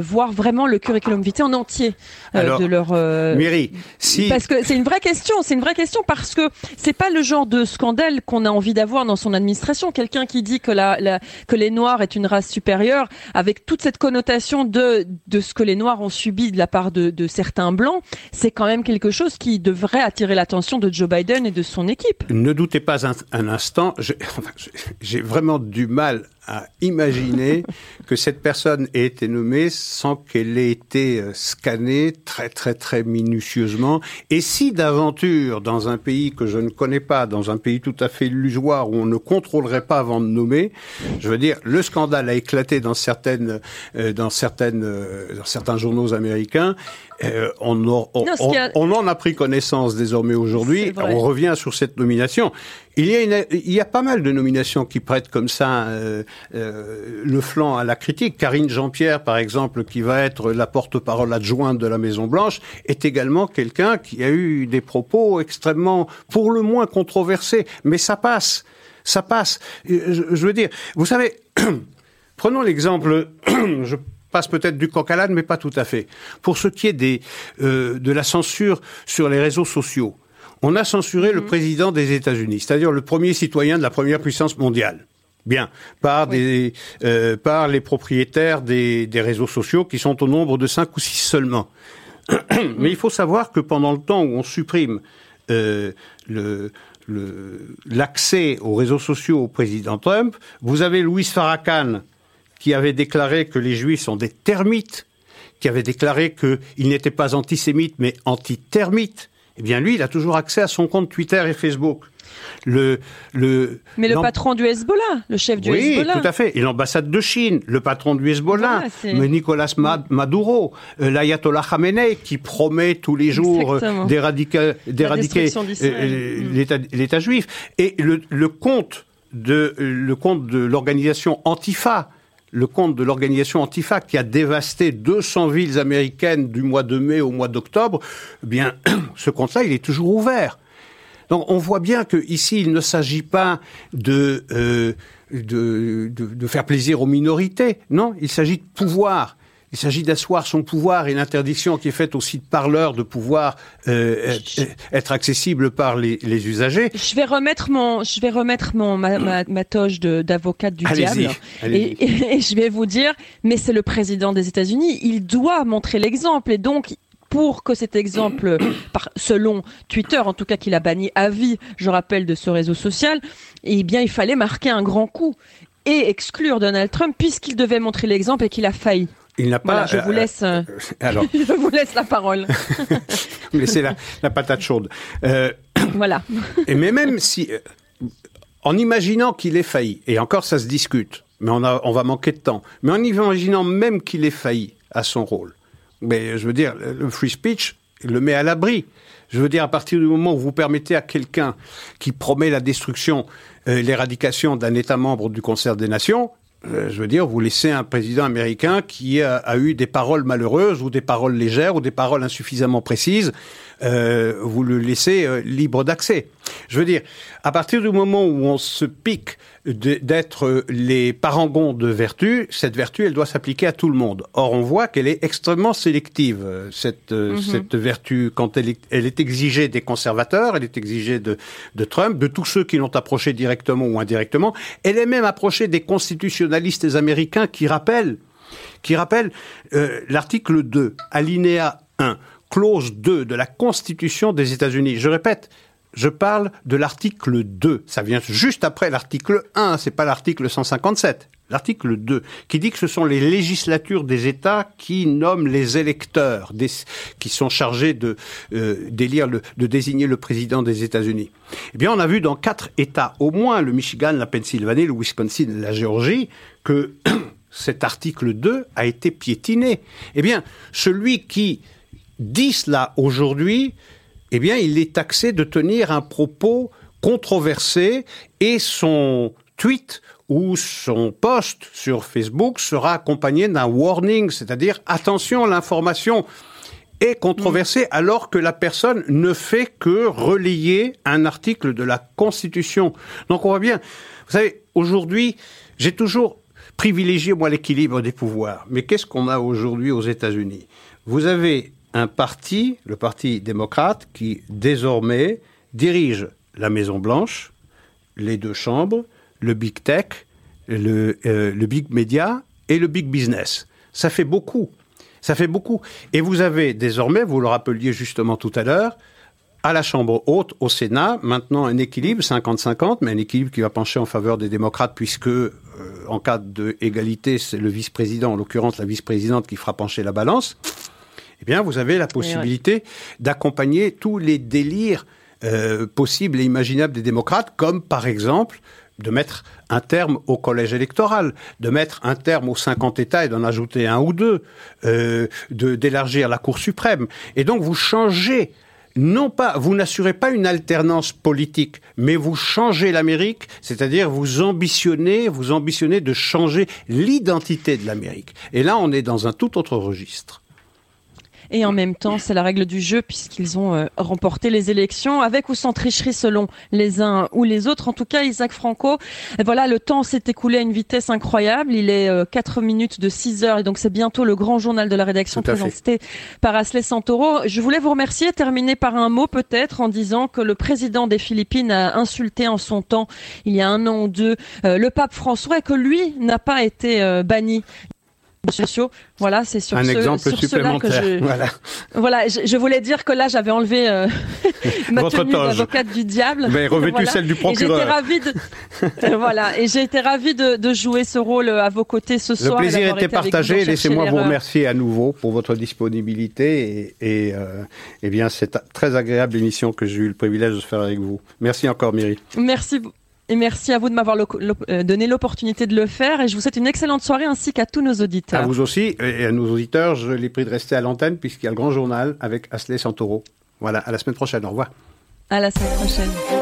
voir vraiment le curriculum vitae en entier euh, Alors, de leur. Euh, Mairie, si Parce que c'est une vraie question, c'est une vraie question parce que c'est pas le genre de scandale qu'on a envie d'avoir dans son administration. Quelqu'un qui dit que la, la, que les Noirs est une race supérieure, avec toute cette connotation de de ce que les Noirs ont subi de la part de, de certains blancs, c'est quand même quelque chose qui devrait attirer l'attention de Joe Biden et de son équipe. ne doutez pas un, un instant, enfin, j'ai vraiment du mal à imaginer que cette personne ait été nommée sans qu'elle ait été euh, scannée très très très minutieusement. Et si d'aventure, dans un pays que je ne connais pas, dans un pays tout à fait illusoire où on ne contrôlerait pas avant de nommer, je veux dire, le scandale a éclaté dans certaines, euh, dans certaines, euh, dans certains journaux américains. Euh, on, en- on- Non, a- on- on en a pris connaissance désormais aujourd'hui. On revient sur cette nomination. Il y, a pas mal de nominations qui prêtent comme ça euh, euh, le flanc à la critique. Karine Jean-Pierre, par exemple, qui va être la porte-parole adjointe de la Maison Blanche, est également quelqu'un qui a eu des propos extrêmement, pour le moins, controversés. Mais ça passe, ça passe. Euh, Je, veux dire, vous savez, prenons l'exemple. je passe peut-être du coq à l'âne, mais pas tout à fait. Pour ce qui est de la censure sur les réseaux sociaux, on a censuré le président des États-Unis, c'est-à-dire le premier citoyen de la première puissance mondiale. Bien, par des, euh, par les propriétaires des, des réseaux sociaux qui sont au nombre de cinq ou six seulement. Mais il faut savoir que pendant le temps où on supprime euh, le le- l'accès aux réseaux sociaux au président Trump, vous avez Louis Farrakhan qui avait déclaré que les juifs sont des termites, qui avait déclaré qu'il n'était pas antisémite mais anti-termite. Eh bien, lui, il a toujours accès à son compte Twitter et Facebook. Le, le, Mais le patron du Hezbollah, le chef du oui, Hezbollah. tout à fait. Et l'ambassade de Chine, le patron du Hezbollah, Voilà, mais Nicolas Ma- Maduro, euh, l'ayatollah Khamenei qui promet tous les jours euh, d'éradiquer, euh, Mm. l'État, juif. Et le, le compte de le compte de l'organisation Antifa. Le compte de l'organisation Antifa qui a dévasté 200 villes américaines du mois de mai au mois d'octobre, eh bien, ce compte-là, il est toujours ouvert. Donc on voit bien que ici il ne s'agit pas de, euh, de, de, de faire plaisir aux minorités, non, il s'agit de pouvoir Il s'agit d'asseoir son pouvoir et l'interdiction qui est faite aussi de parleurs de pouvoir euh, être accessible par les, les, usagers. Je vais remettre mon, je vais remettre mon ma, ma, ma toge d'avocate du diable et, et, je vais vous dire, mais c'est le président des États-Unis, il doit montrer l'exemple et donc pour que cet exemple, selon Twitter, en tout cas qu'il a banni à vie, je rappelle, de ce réseau social, eh bien, il fallait marquer un grand coup et exclure Donald Trump puisqu'il devait montrer l'exemple et qu'il a failli. Il n'a pas. je vous laisse. Euh, alors, je vous laisse la parole. vous laissez la, la, patate chaude. Euh, voilà. et mais même si, euh, en imaginant qu'il ait failli, et encore ça se discute, mais on, a, on va manquer de temps. Mais en imaginant même qu'il ait failli à son rôle, mais je veux dire, le free speech le met à l'abri. Je veux dire, à partir du moment où vous permettez à quelqu'un qui promet la destruction, euh, l'éradication d'un État membre du concert des nations, euh, je veux dire, vous laissez un président américain qui a, a, eu des paroles malheureuses ou des paroles légères ou des paroles insuffisamment précises, euh, vous le laissez euh, libre d'accès. Je veux dire, à partir du moment où on se pique d'être les parangons de vertu, cette vertu, elle doit s'appliquer à tout le monde. Or, on voit qu'elle est extrêmement sélective, cette, mm -hmm. cette vertu, quand elle est, elle est exigée des conservateurs, elle est exigée de, de Trump, de tous ceux qui l'ont approché directement ou indirectement. Elle est même approchée des constitutionnalistes américains qui rappellent, qui rappellent euh, l'article 2, alinéa 1 clause 2 de la Constitution des États-Unis. Je répète, je parle de l'article 2. Ça vient juste après l'article 1, c'est pas l'article 157. L'article 2, qui dit que ce sont les législatures des États qui nomment les électeurs, qui sont chargés de, euh, de désigner le président des États-Unis. Eh bien, on a vu dans quatre États, au moins le Michigan, la Pennsylvanie, le Wisconsin, la Géorgie, que cet article 2 a été piétiné. Eh bien, celui qui dit cela aujourd'hui, eh bien, il est taxé de tenir un propos controversé et son tweet ou son post sur Facebook sera accompagné d'un warning, c'est-à-dire attention, l'information est controversée alors que la personne ne fait que relayer un article de la Constitution. Donc on voit bien, vous savez, aujourd'hui, j'ai toujours privilégié, moi, l'équilibre des pouvoirs. Mais qu'est-ce qu'on a aujourd'hui aux États-Unis? Vous avez un parti, le Parti démocrate, qui désormais dirige la Maison Blanche, les deux chambres, le big tech, le, euh, le big média et le big business. Ça fait beaucoup. Ça fait beaucoup. Et vous avez désormais, vous le rappeliez justement tout à l'heure, à la Chambre haute, au Sénat, maintenant un équilibre 50-50, mais un équilibre qui va pencher en faveur des démocrates, puisque euh, en cas d'égalité, c'est le vice-président, en l'occurrence la vice-présidente, qui fera pencher la balance eh bien, vous avez la possibilité ouais. d'accompagner tous les délires euh, possibles et imaginables des démocrates, comme par exemple de mettre un terme au collège électoral, de mettre un terme aux 50 États et d'en ajouter un ou deux, euh, d'élargir la Cour suprême. Et donc vous changez non pas, vous n'assurez pas une alternance politique, mais vous changez l'Amérique, c'est-à-dire vous ambitionnez, vous ambitionnez de changer l'identité de l'Amérique. Et là, on est dans un tout autre registre et en même temps, c'est la règle du jeu puisqu'ils ont euh, remporté les élections avec ou sans tricherie selon les uns ou les autres. En tout cas, Isaac Franco, voilà, le temps s'est écoulé à une vitesse incroyable. Il est euh, 4 minutes de 6 heures et donc c'est bientôt le grand journal de la rédaction présenté par Asley Santoro. Je voulais vous remercier, terminer par un mot peut-être en disant que le président des Philippines a insulté en son temps, il y a un an ou deux, euh, le pape François et que lui n'a pas été euh, banni sociaux. Voilà, c'est sur un ce, exemple sur supplémentaire. Que je, voilà. Voilà, je, je, voulais dire que là j'avais enlevé euh, ma Votre tenue d'avocate du diable. Mais revêtu voilà. celle du procureur. J'étais ravie de voilà, et j'ai été ravie de, de, jouer ce rôle à vos côtés ce Le soir. Le plaisir était partagé. Laissez-moi vous remercier à nouveau pour votre disponibilité et, et, euh, et bien cette très agréable émission que j'ai eu le privilège de faire avec vous. Merci encore, Myri. Merci. Et merci à vous de m'avoir euh, donné l'opportunité de le faire. Et je vous souhaite une excellente soirée ainsi qu'à tous nos auditeurs. À vous aussi. Et à nos auditeurs, je les prie de rester à l'antenne puisqu'il y a le grand journal avec Asley Santoro. Voilà, à la semaine prochaine. Au revoir. À la semaine prochaine.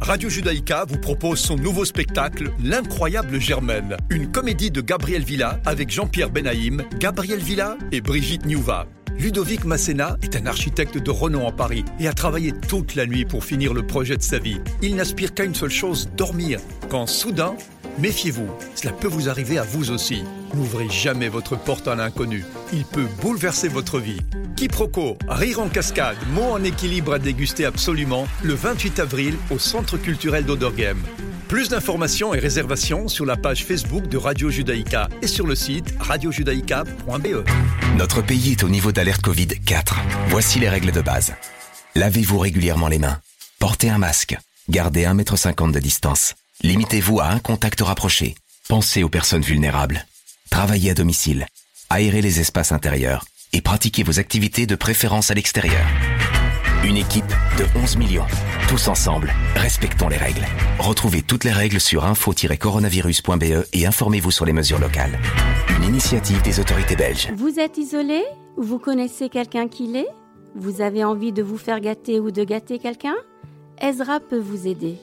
Radio Judaïka vous propose son nouveau spectacle L'incroyable Germaine, une comédie de Gabriel Villa avec Jean-Pierre Benaïm, Gabriel Villa et Brigitte Niouva. Ludovic Masséna est un architecte de renom à Paris et a travaillé toute la nuit pour finir le projet de sa vie. Il n'aspire qu'à une seule chose, dormir. Quand soudain, méfiez-vous, cela peut vous arriver à vous aussi. N'ouvrez jamais votre porte à l'inconnu. Il peut bouleverser votre vie. Quiproquo, rire en cascade, mots en équilibre à déguster absolument le 28 avril au Centre culturel d'Oderghem. Plus d'informations et réservations sur la page Facebook de Radio Judaïka et sur le site radiojudaïka.be. Notre pays est au niveau d'alerte Covid 4. Voici les règles de base. Lavez-vous régulièrement les mains. Portez un masque. Gardez 1,50 m de distance. Limitez-vous à un contact rapproché. Pensez aux personnes vulnérables. Travaillez à domicile. Aérez les espaces intérieurs. Et pratiquez vos activités de préférence à l'extérieur. Une équipe de 11 millions. Tous ensemble, respectons les règles. Retrouvez toutes les règles sur info-coronavirus.be et informez-vous sur les mesures locales. Une initiative des autorités belges. Vous êtes isolé? Vous connaissez quelqu'un qui l'est? Vous avez envie de vous faire gâter ou de gâter quelqu'un? Ezra peut vous aider.